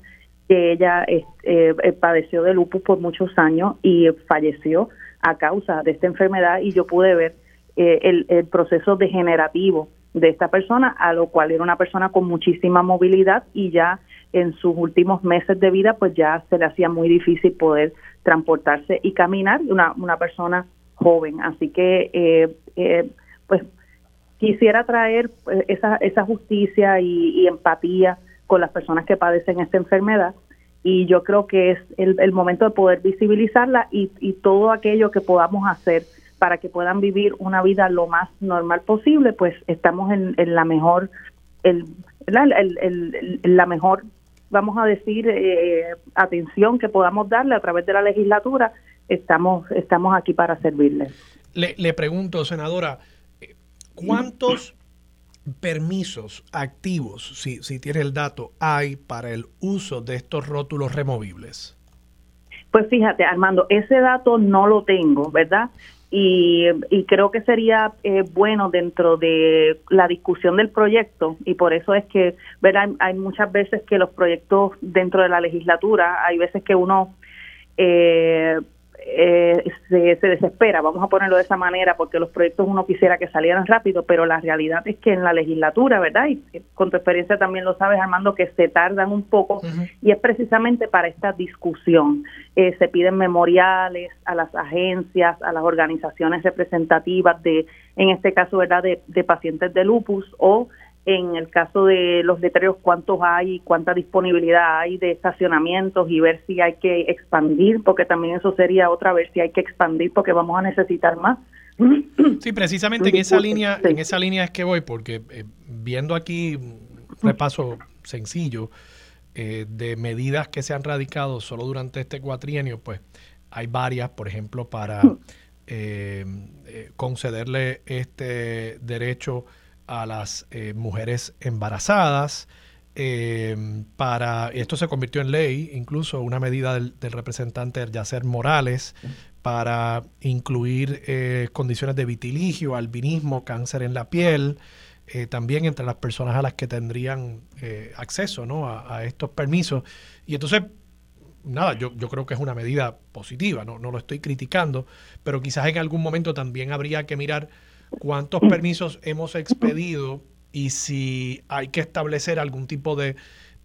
que ella eh, padeció de lupus por muchos años y falleció a causa de esta enfermedad y yo pude ver el, el proceso degenerativo de esta persona, a lo cual era una persona con muchísima movilidad y ya en sus últimos meses de vida pues ya se le hacía muy difícil poder transportarse y caminar, una, una persona joven. Así que eh, eh, pues quisiera traer pues, esa, esa justicia y, empatía con las personas que padecen esta enfermedad y yo creo que es el, el momento de poder visibilizarla y, y todo aquello que podamos hacer para que puedan vivir una vida lo más normal posible, pues estamos en, la mejor, el, la, mejor, vamos a decir, eh, atención que podamos darle a través de la legislatura. Estamos, estamos aquí para servirles. Le, le pregunto, senadora, ¿cuántos permisos activos, si, si tiene el dato, hay para el uso de estos rótulos removibles? Pues fíjate, Armando, ese dato no lo tengo, ¿verdad? y, creo que sería eh, bueno dentro de la discusión del proyecto y por eso es que ¿verdad? hay muchas veces que los proyectos dentro de la legislatura hay veces que uno eh, eh, se, se, desespera, vamos a ponerlo de esa manera, porque los proyectos uno quisiera que salieran rápido, pero la realidad es que en la legislatura, ¿verdad? Y con tu experiencia también lo sabes, Armando, que se tardan un poco y es precisamente para esta discusión. Eh, se piden memoriales a las agencias, a las organizaciones representativas de, en este caso, ¿verdad?, de, de pacientes de lupus o en el caso de los letreros cuántos hay, cuánta disponibilidad hay de estacionamientos y ver si hay que expandir, porque también eso sería otra vez si hay que expandir porque vamos a necesitar más. Sí, precisamente en esa línea, en esa línea es que voy, porque eh, viendo aquí un repaso sencillo eh, de medidas que se han radicado solo durante este cuatrienio, pues hay varias, por ejemplo, para eh, concederle este derecho a las eh, mujeres embarazadas. Eh, para esto se convirtió en ley, incluso una medida del, representante Yacer Morales para incluir eh, condiciones de vitiligio, albinismo, cáncer en la piel, también entre las personas a las que tendrían acceso ¿no? a, estos permisos. Y entonces, nada, yo, yo creo que es una medida positiva, ¿no? no lo estoy criticando, pero quizás en algún momento también habría que mirar cuántos permisos hemos expedido y si hay que establecer algún tipo de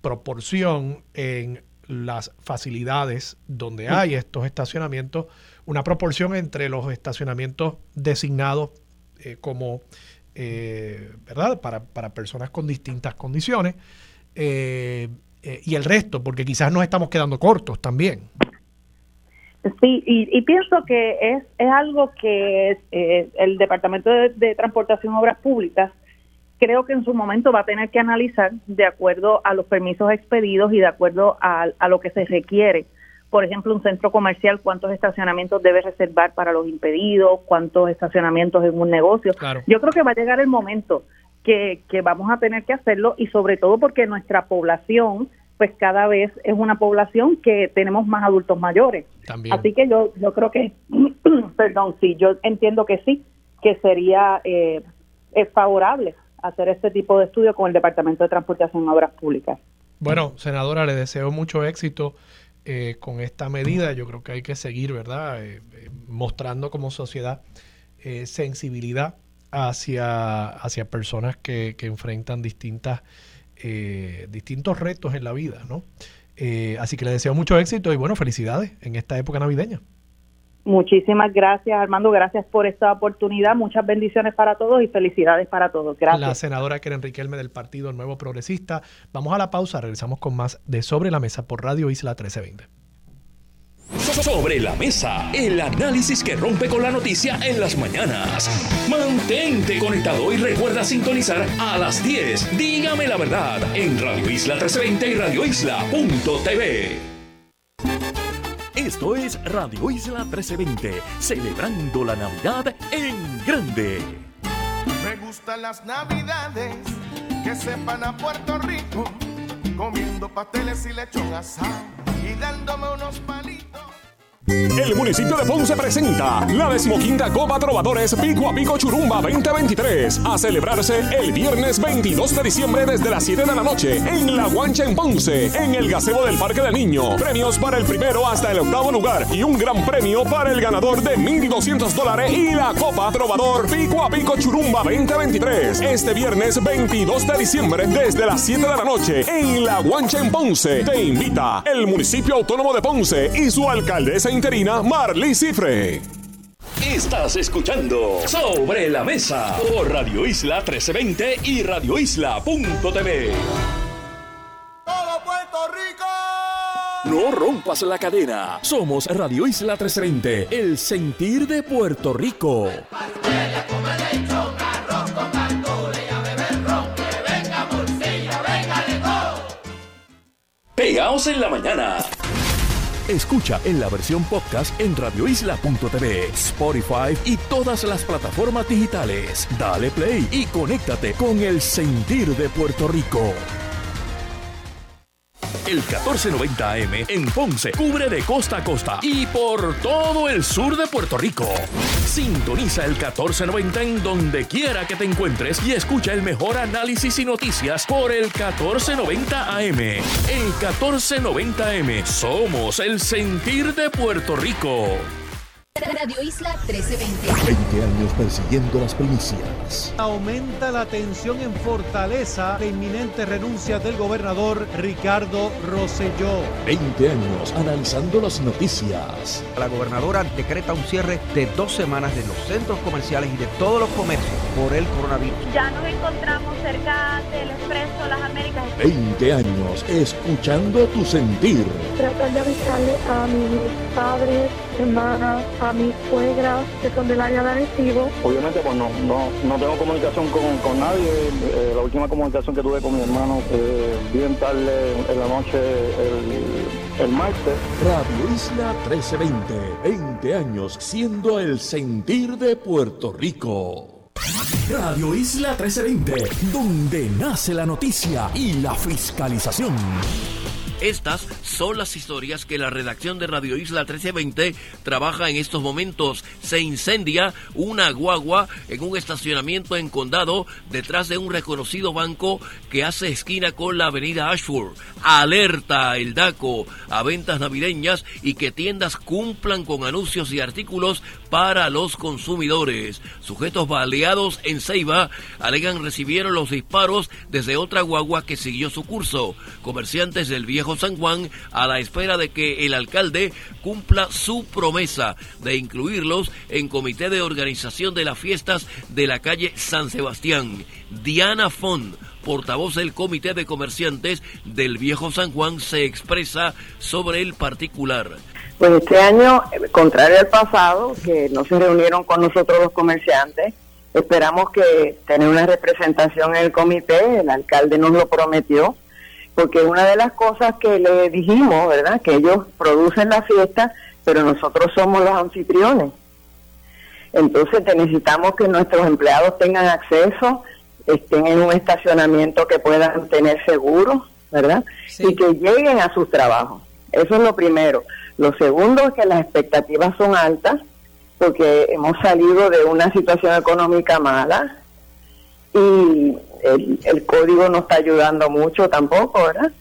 proporción en las facilidades donde hay estos estacionamientos, una proporción entre los estacionamientos designados eh, como, eh, ¿verdad?, para, para, personas con distintas condiciones eh, y el resto, porque quizás nos estamos quedando cortos también. Sí, y, pienso que es, es algo que eh, el Departamento de, Transportación y Obras Públicas creo que en su momento va a tener que analizar de acuerdo a los permisos expedidos y de acuerdo a, lo que se requiere. Por ejemplo, un centro comercial, cuántos estacionamientos debe reservar para los impedidos, cuántos estacionamientos en un negocio. Yo creo que va a llegar el momento que, que vamos a tener que hacerlo y sobre todo porque nuestra población pues cada vez es una población que tenemos más adultos mayores. Así que yo, yo creo que, [CLEARS THROAT] perdón, sí, yo entiendo que sí, que sería eh, es favorable hacer este tipo de estudio con el Departamento de Transportación y Obras Públicas. Bueno, senadora, le deseo mucho éxito eh, con esta medida. Yo creo que hay que seguir, ¿verdad? Eh, mostrando como sociedad sensibilidad hacia, hacia personas que, que enfrentan distintas eh, distintos retos en la vida, ¿no? Eh, así que le deseo mucho éxito y bueno, felicidades en esta época navideña. Muchísimas gracias, Armando. Gracias por esta oportunidad. Muchas bendiciones para todos y felicidades para todos. Gracias. La senadora Keren Riquelme del Partido Nuevo Progresista. Vamos a la pausa. Regresamos con más de Sobre la Mesa por Radio Isla 1320. Sobre la mesa, el análisis que rompe con la noticia en las mañanas. Mantente conectado y recuerda sintonizar a las 10. Dígame la verdad en Radio Isla 1320 y radioisla.tv. Esto es Radio Isla 1320, celebrando la Navidad en grande. Me gustan las Navidades que sepan a Puerto Rico, comiendo pasteles y lechón asado y dándome unos palitos. El municipio de Ponce presenta la decimoquinta Copa Trovadores Pico a Pico Churumba 2023 a celebrarse el viernes 22 de diciembre desde las 7 de la noche en La Guancha en Ponce, en el gazebo del Parque del Niño. Premios para el primero hasta el octavo lugar y un gran premio para el ganador de 1.200 dólares y la Copa Trovador Pico a Pico Churumba 2023 este viernes 22 de diciembre desde las 7 de la noche en La Guancha en Ponce. Te invita el municipio autónomo de Ponce y su alcaldesa interina Marley Cifre. Estás escuchando Sobre la Mesa por Radio Isla 1320 y radioisla.tv. ¡Todo Puerto Rico! No rompas la cadena. Somos Radio Isla 1320, el sentir de Puerto Rico. Pegaos en la mañana. Escucha en la versión podcast en radioisla.tv, Spotify y todas las plataformas digitales. Dale play y conéctate con el sentir de Puerto Rico. El 1490 AM en Ponce cubre de costa a costa y por todo el sur de Puerto Rico. Sintoniza el 1490 en donde quiera que te encuentres y escucha el mejor análisis y noticias por el 1490 AM. El 1490 AM somos el sentir de Puerto Rico. Radio Isla 1320. 20 años persiguiendo las primicias. Aumenta la tensión en Fortaleza, la inminente renuncia del gobernador Ricardo Rosselló. 20 años analizando las noticias. La gobernadora decreta un cierre de dos semanas de los centros comerciales y de todos los comercios por el coronavirus. Ya nos encontramos cerca del Expreso Las Américas. 20 años escuchando tu sentir. Tratar de avisarle a mis padres, hermanas, a mis suegras que son del área de Arecibo. Obviamente pues no, no, no tengo comunicación con, con nadie. Eh, la última comunicación que tuve con mi hermano eh, bien tarde en la noche el, el martes. Radio Isla 1320, 20 años siendo el sentir de Puerto Rico. Radio Isla 1320, donde nace la noticia y la fiscalización. Estas son las historias que la redacción de Radio Isla 1320 trabaja en estos momentos. Se incendia una guagua en un estacionamiento en Condado detrás de un reconocido banco que hace esquina con la avenida Ashford. Alerta el DACO a ventas navideñas y que tiendas cumplan con anuncios y artículos para los consumidores. Sujetos baleados en Ceiba alegan recibieron los disparos desde otra guagua que siguió su curso. Comerciantes del viejo San Juan a la espera de que el alcalde cumpla su promesa de incluirlos en comité de organización de las fiestas de la calle San Sebastián. Diana Font, portavoz del Comité de Comerciantes del Viejo San Juan, se expresa sobre el particular. Pues este año, contrario al pasado, que no se reunieron con nosotros los comerciantes, esperamos que tener una representación en el comité, el alcalde nos lo prometió, porque una de las cosas que le dijimos, ¿verdad? Que ellos producen la fiesta, pero nosotros somos los anfitriones. Entonces necesitamos que nuestros empleados tengan acceso, estén en un estacionamiento que puedan tener seguro, ¿verdad? Y que lleguen a sus trabajos. Eso es lo primero. Lo segundo es que las expectativas son altas, porque hemos salido de una situación económica mala y el, código no está ayudando mucho tampoco, ¿verdad?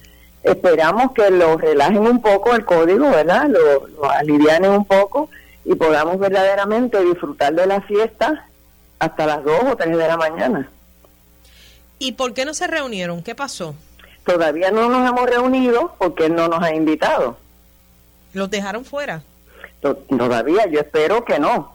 Esperamos que lo relajen un poco el código, ¿verdad? Lo, lo alivianen un poco y podamos verdaderamente disfrutar de la fiesta hasta las 2 o 3 de la mañana. ¿Y por qué no se reunieron? ¿Qué pasó? Todavía no nos hemos reunido porque él no nos ha invitado. ¿Los dejaron fuera? Todavía, yo espero que no.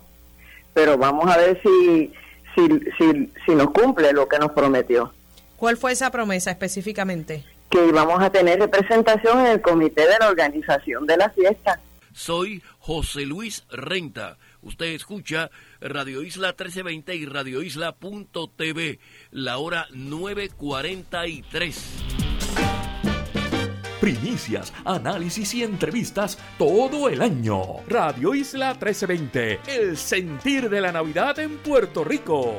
Pero vamos a ver si si, si, si nos cumple lo que nos prometió. ¿Cuál fue esa promesa específicamente? Que íbamos a tener representación en el comité de la organización de la fiesta. Soy José Luis Renta. Usted escucha Radio Isla 1320 y Radio Isla.tv, la hora 943 primicias, análisis y entrevistas todo el año. Radio Isla 1320, el sentir de la Navidad en Puerto Rico.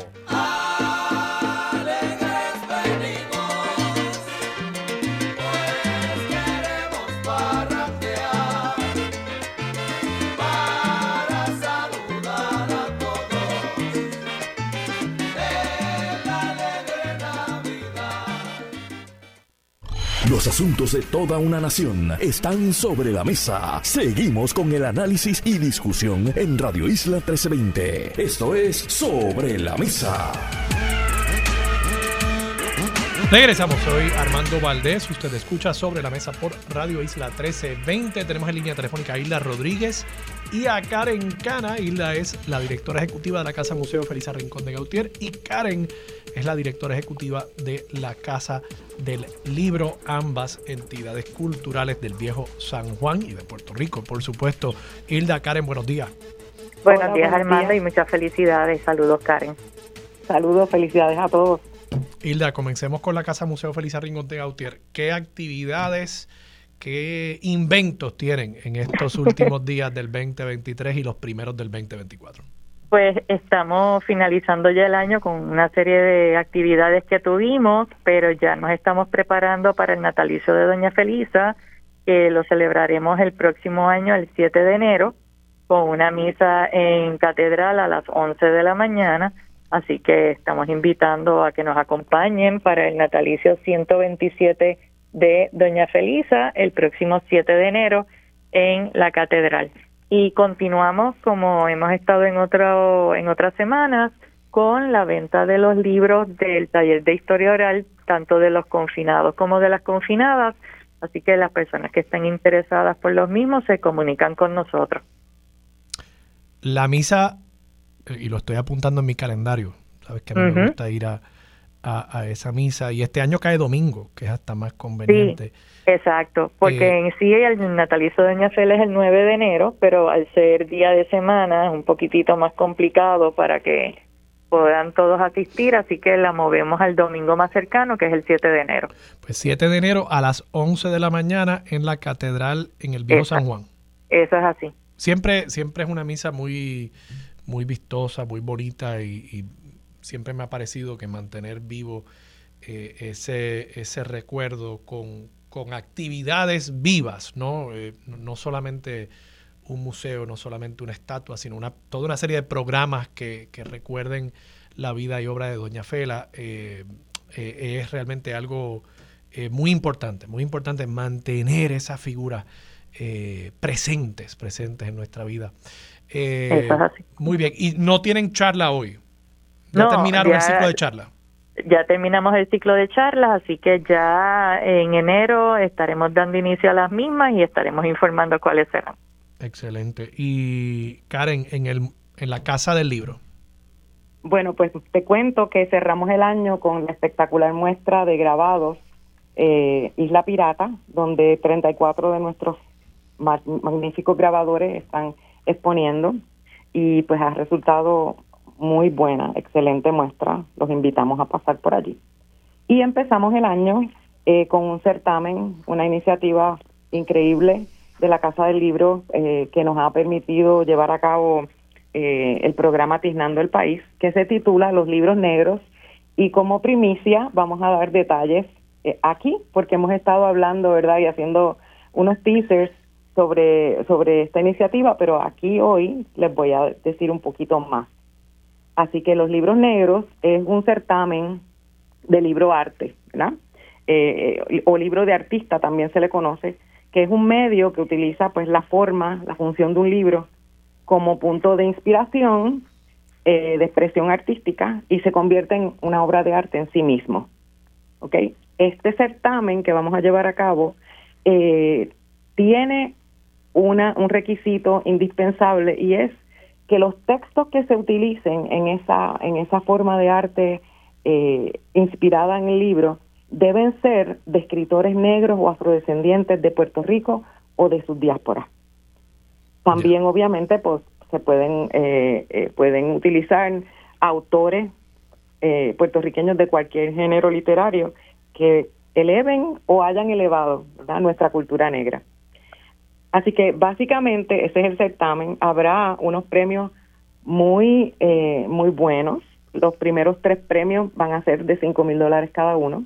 Los asuntos de toda una nación están sobre la mesa. Seguimos con el análisis y discusión en Radio Isla 1320. Esto es Sobre la Mesa. Regresamos, soy Armando Valdés. Usted escucha sobre la mesa por Radio Isla 1320. Tenemos en línea telefónica a Isla Rodríguez y a Karen Cana. Hilda es la directora ejecutiva de la Casa Museo Felisa Rincón de Gautier y Karen es la directora ejecutiva de la Casa del Libro, ambas entidades culturales del viejo San Juan y de Puerto Rico, por supuesto. Hilda, Karen, buenos días. Buenos días, Armando, y muchas felicidades. Saludos, Karen. Saludos, felicidades a todos. Hilda, comencemos con la Casa Museo Felisa Rincón de Gautier. ¿Qué actividades ¿Qué inventos tienen en estos últimos días del 2023 y los primeros del 2024? Pues estamos finalizando ya el año con una serie de actividades que tuvimos, pero ya nos estamos preparando para el natalicio de Doña Felisa, que lo celebraremos el próximo año, el 7 de enero, con una misa en catedral a las 11 de la mañana. Así que estamos invitando a que nos acompañen para el natalicio 127 de Doña Felisa el próximo 7 de enero en la catedral. y continuamos como hemos estado en otro en otras semanas con la venta de los libros del taller de historia oral tanto de los confinados como de las confinadas. Así que las personas que estén interesadas por los mismos se comunican con nosotros. La misa y lo estoy apuntando en mi calendario sabes que a mí me gusta ir a, a, esa misa y este año cae domingo que es hasta más conveniente Exacto, porque eh, en sí el natalicio de Doña Fel es el 9 de enero, pero al ser día de semana es un poquitito más complicado para que puedan todos asistir, así que la movemos al domingo más cercano, que es el 7 de enero. Pues 7 de enero a las 11 de la mañana en la catedral en el Viejo San Juan. Eso es así. Siempre, siempre es una misa muy, muy vistosa, muy bonita y siempre me ha parecido que mantener vivo eh, ese, ese recuerdo con, con actividades vivas, ¿no? Eh, no solamente un museo, no solamente una estatua, sino una, toda una serie de programas que, recuerden la vida y obra de Doña Fela, eh, eh, es realmente algo muy importante, muy importante mantener esas figuras presentes, presentes en nuestra vida. Muy bien, y no tienen charla hoy. Ya terminaron el ciclo de charla ya terminamos el ciclo de charlas, así que ya en enero estaremos dando inicio a las mismas y estaremos informando cuáles serán. Excelente. Y Karen, en, el, en la Casa del Libro. Bueno, pues te cuento que cerramos el año con la espectacular muestra de grabados eh, Isla Pirata, donde 34 de nuestros magníficos grabadores están exponiendo y pues ha resultado muy buena, excelente muestra. Los invitamos a pasar por allí. Y empezamos el año eh, con un certamen, una iniciativa increíble de la Casa del Libro eh, que nos ha permitido llevar a cabo eh, el programa Tiznando el País, que se titula Los Libros Negros. Y como primicia vamos a dar detalles aquí, porque hemos estado hablando, ¿verdad? Y haciendo unos teasers sobre, sobre esta iniciativa, pero aquí hoy les voy a decir un poquito más. Así que los libros negros es un certamen de libro arte, ¿verdad? Eh, eh, o libro de artista también se le conoce, que es un medio que utiliza pues la forma, la función de un libro como punto de inspiración, eh, de expresión artística y se convierte en una obra de arte en sí mismo. ¿Ok? Este certamen que vamos a llevar a cabo tiene una, un requisito indispensable y es que los textos que se utilicen en esa, en esa forma de arte eh, inspirada en el libro deben ser de escritores negros o afrodescendientes de Puerto Rico o de sus diásporas. También, obviamente, pues se pueden, eh, eh, pueden utilizar autores puertorriqueños de cualquier género literario que eleven o hayan elevado nuestra cultura negra. Así que básicamente ese es el certamen. Habrá unos premios muy, eh, muy buenos. Los primeros tres premios van a ser de 5 mil dólares cada uno.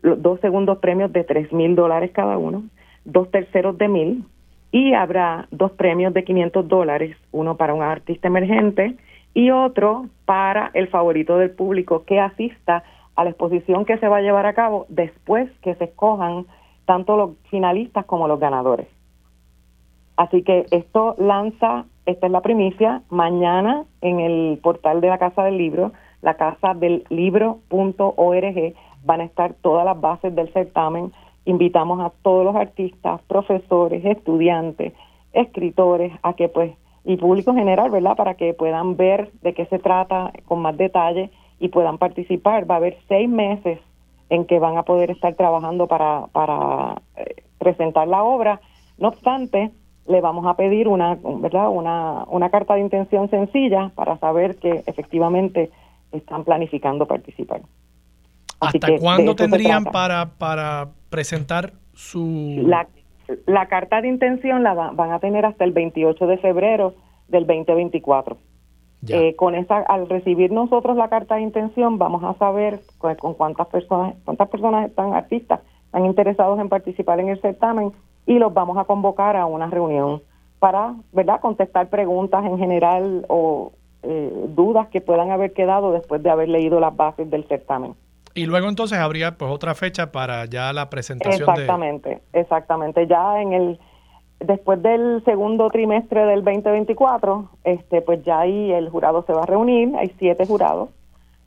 Los dos segundos premios de 3 mil dólares cada uno. Dos terceros de mil. Y habrá dos premios de 500 dólares, uno para un artista emergente y otro para el favorito del público que asista a la exposición que se va a llevar a cabo después que se escojan tanto los finalistas como los ganadores. Así que esto lanza, esta es la primicia, mañana en el portal de la Casa del Libro, la casa del libro.org, van a estar todas las bases del certamen. Invitamos a todos los artistas, profesores, estudiantes, escritores, a que pues, y público general, ¿verdad? Para que puedan ver de qué se trata con más detalle y puedan participar. Va a haber seis meses en que van a poder estar trabajando para, para eh, presentar la obra. No obstante, le vamos a pedir una, ¿verdad? Una, una carta de intención sencilla para saber que efectivamente están planificando participar. ¿Hasta cuándo tendrían para, para presentar su...? La, la carta de intención la van a tener hasta el 28 de febrero del 2024. Eh, con esa, al recibir nosotros la carta de intención, vamos a saber con, con cuántas personas, cuántas personas están artistas, están interesados en participar en el certamen y los vamos a convocar a una reunión para, ¿verdad?, contestar preguntas en general o eh, dudas que puedan haber quedado después de haber leído las bases del certamen. Y luego entonces habría pues otra fecha para ya la presentación exactamente, Exactamente, Ya en el después del segundo trimestre del 2024, este, pues ya ahí el jurado se va a reunir. Hay siete jurados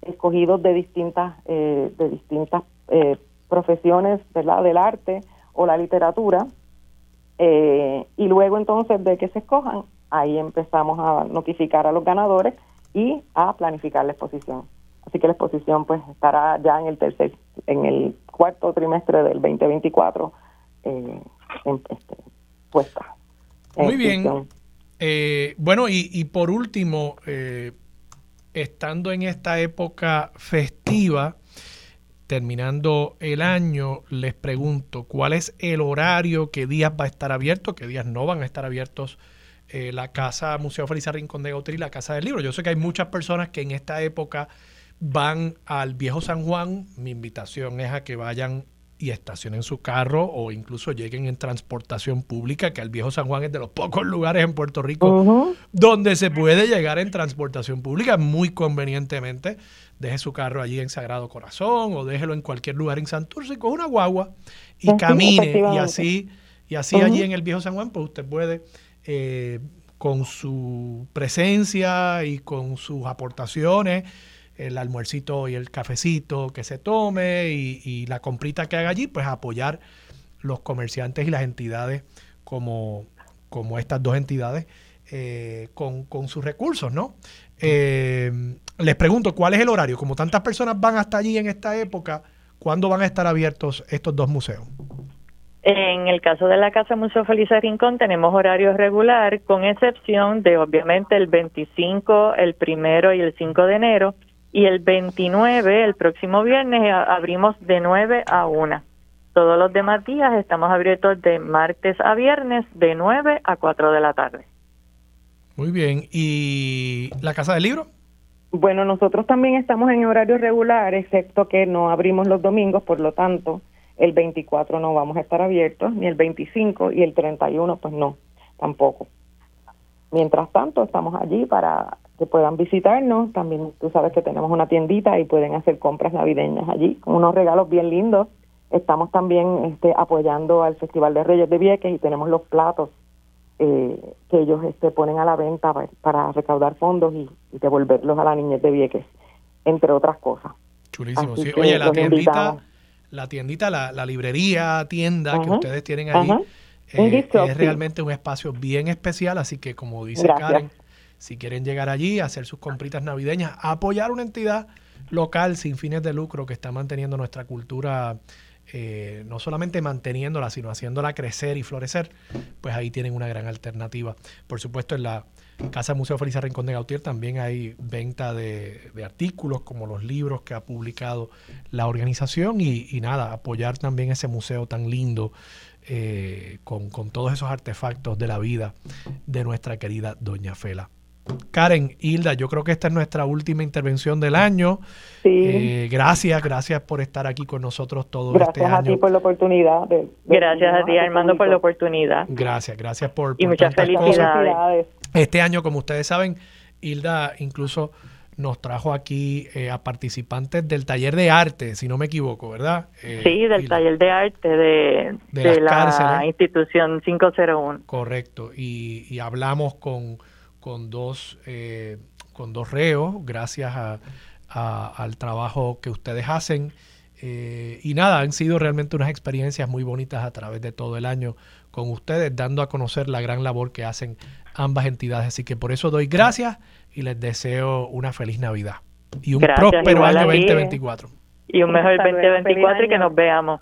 escogidos de distintas, eh, de distintas eh, profesiones, ¿verdad? Del arte o la literatura. Eh, y luego entonces de que se escojan, ahí empezamos a notificar a los ganadores y a planificar la exposición. Así que la exposición pues estará ya en el tercer, en el cuarto trimestre del 2024 eh, este, puesta. Muy bien. Eh, bueno, y, y, por último, eh, estando en esta época festiva, terminando el año, les pregunto, ¿cuál es el horario? ¿Qué días va a estar abierto? ¿Qué días no van a estar abiertos? Eh, la Casa Museo Felisa Rincón de Gautry y la Casa del Libro. Yo sé que hay muchas personas que en esta época van al Viejo San Juan. Mi invitación es a que vayan y estacionen su carro o incluso lleguen en transportación pública, que el Viejo San Juan es de los pocos lugares en Puerto Rico donde se puede llegar en transportación pública muy convenientemente. Deje su carro allí en Sagrado Corazón o déjelo en cualquier lugar en Santurce con una guagua y camine. Y así y así allí en el Viejo San Juan pues usted puede eh, con su presencia y con sus aportaciones el almuercito y el cafecito que se tome y, la comprita que haga allí, pues apoyar los comerciantes y las entidades como, como estas dos entidades eh, con, sus recursos, ¿no? Eh, les pregunto, ¿cuál es el horario? Como tantas personas van hasta allí en esta época, ¿cuándo van a estar abiertos estos dos museos? En el caso de la Casa Museo Feliz Rincón tenemos horario regular, con excepción de obviamente el 25, el primero y el 5 de enero, y el 29, el próximo viernes, abrimos de 9 a 1. Todos los demás días estamos abiertos de martes a viernes de 9 a 4 de la tarde. Muy bien. ¿Y la Casa del Libro? Bueno, nosotros también estamos en horario regular, excepto que no abrimos los domingos, por lo tanto, el 24 no vamos a estar abiertos, ni el 25 y el 31 pues no, tampoco. Mientras tanto, estamos allí para que puedan visitarnos. También tú sabes que tenemos una tiendita y pueden hacer compras navideñas allí con unos regalos bien lindos. Estamos también este, apoyando al Festival de Reyes de Vieques y tenemos los platos eh, que ellos este, ponen a la venta para, recaudar fondos y, devolverlos a la niñez de Vieques, entre otras cosas. Chulísimo. Sí. Oye, la tiendita, la tiendita, la, librería, tienda que ustedes tienen ahí, eh, es realmente un espacio bien especial, así que como dice Karen, si quieren llegar allí, hacer sus compritas navideñas, apoyar una entidad local sin fines de lucro que está manteniendo nuestra cultura, eh, no solamente manteniéndola, sino haciéndola crecer y florecer, pues ahí tienen una gran alternativa. Por supuesto, en la Casa Museo Feliz Rincón de Gautier también hay venta de, artículos como los libros que ha publicado la organización y, nada, apoyar también ese museo tan lindo eh, con, con todos esos artefactos de la vida de nuestra querida Doña Fela. Karen, Hilda, yo creo que esta es nuestra última intervención del año. Eh, gracias, gracias por estar aquí con nosotros todo este año. Gracias a ti por la oportunidad. gracias a ti, Armando, por la oportunidad. Gracias, gracias por, y muchas felicidades. Este año, como ustedes saben, Hilda incluso nos trajo aquí eh, a participantes del taller de arte, si no me equivoco, ¿verdad? Eh, sí, del taller de arte de, la institución 501. Correcto, y hablamos con con dos, eh, con dos reos, gracias a, al trabajo que ustedes hacen. Eh, y nada, han sido realmente unas experiencias muy bonitas a través de todo el año con ustedes, dando a conocer la gran labor que hacen ambas entidades. Así que por eso doy gracias y les deseo una feliz Navidad y un próspero año 2024. Y un mejor 2024 y que nos veamos.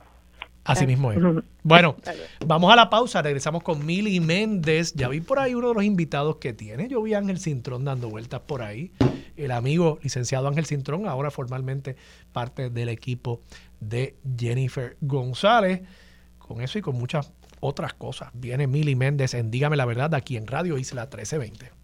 Así mismo es. [LAUGHS] Bueno, [LAUGHS] vamos a la pausa, regresamos con Mili Méndez. Ya vi por ahí uno de los invitados que tiene. Yo vi a Ángel Cintrón dando vueltas por ahí. El amigo licenciado Ángel Cintrón, ahora formalmente parte del equipo de Jennifer González. Con eso y con muchas otras cosas. Viene Mili Méndez en Dígame la Verdad aquí en Radio Isla 1320.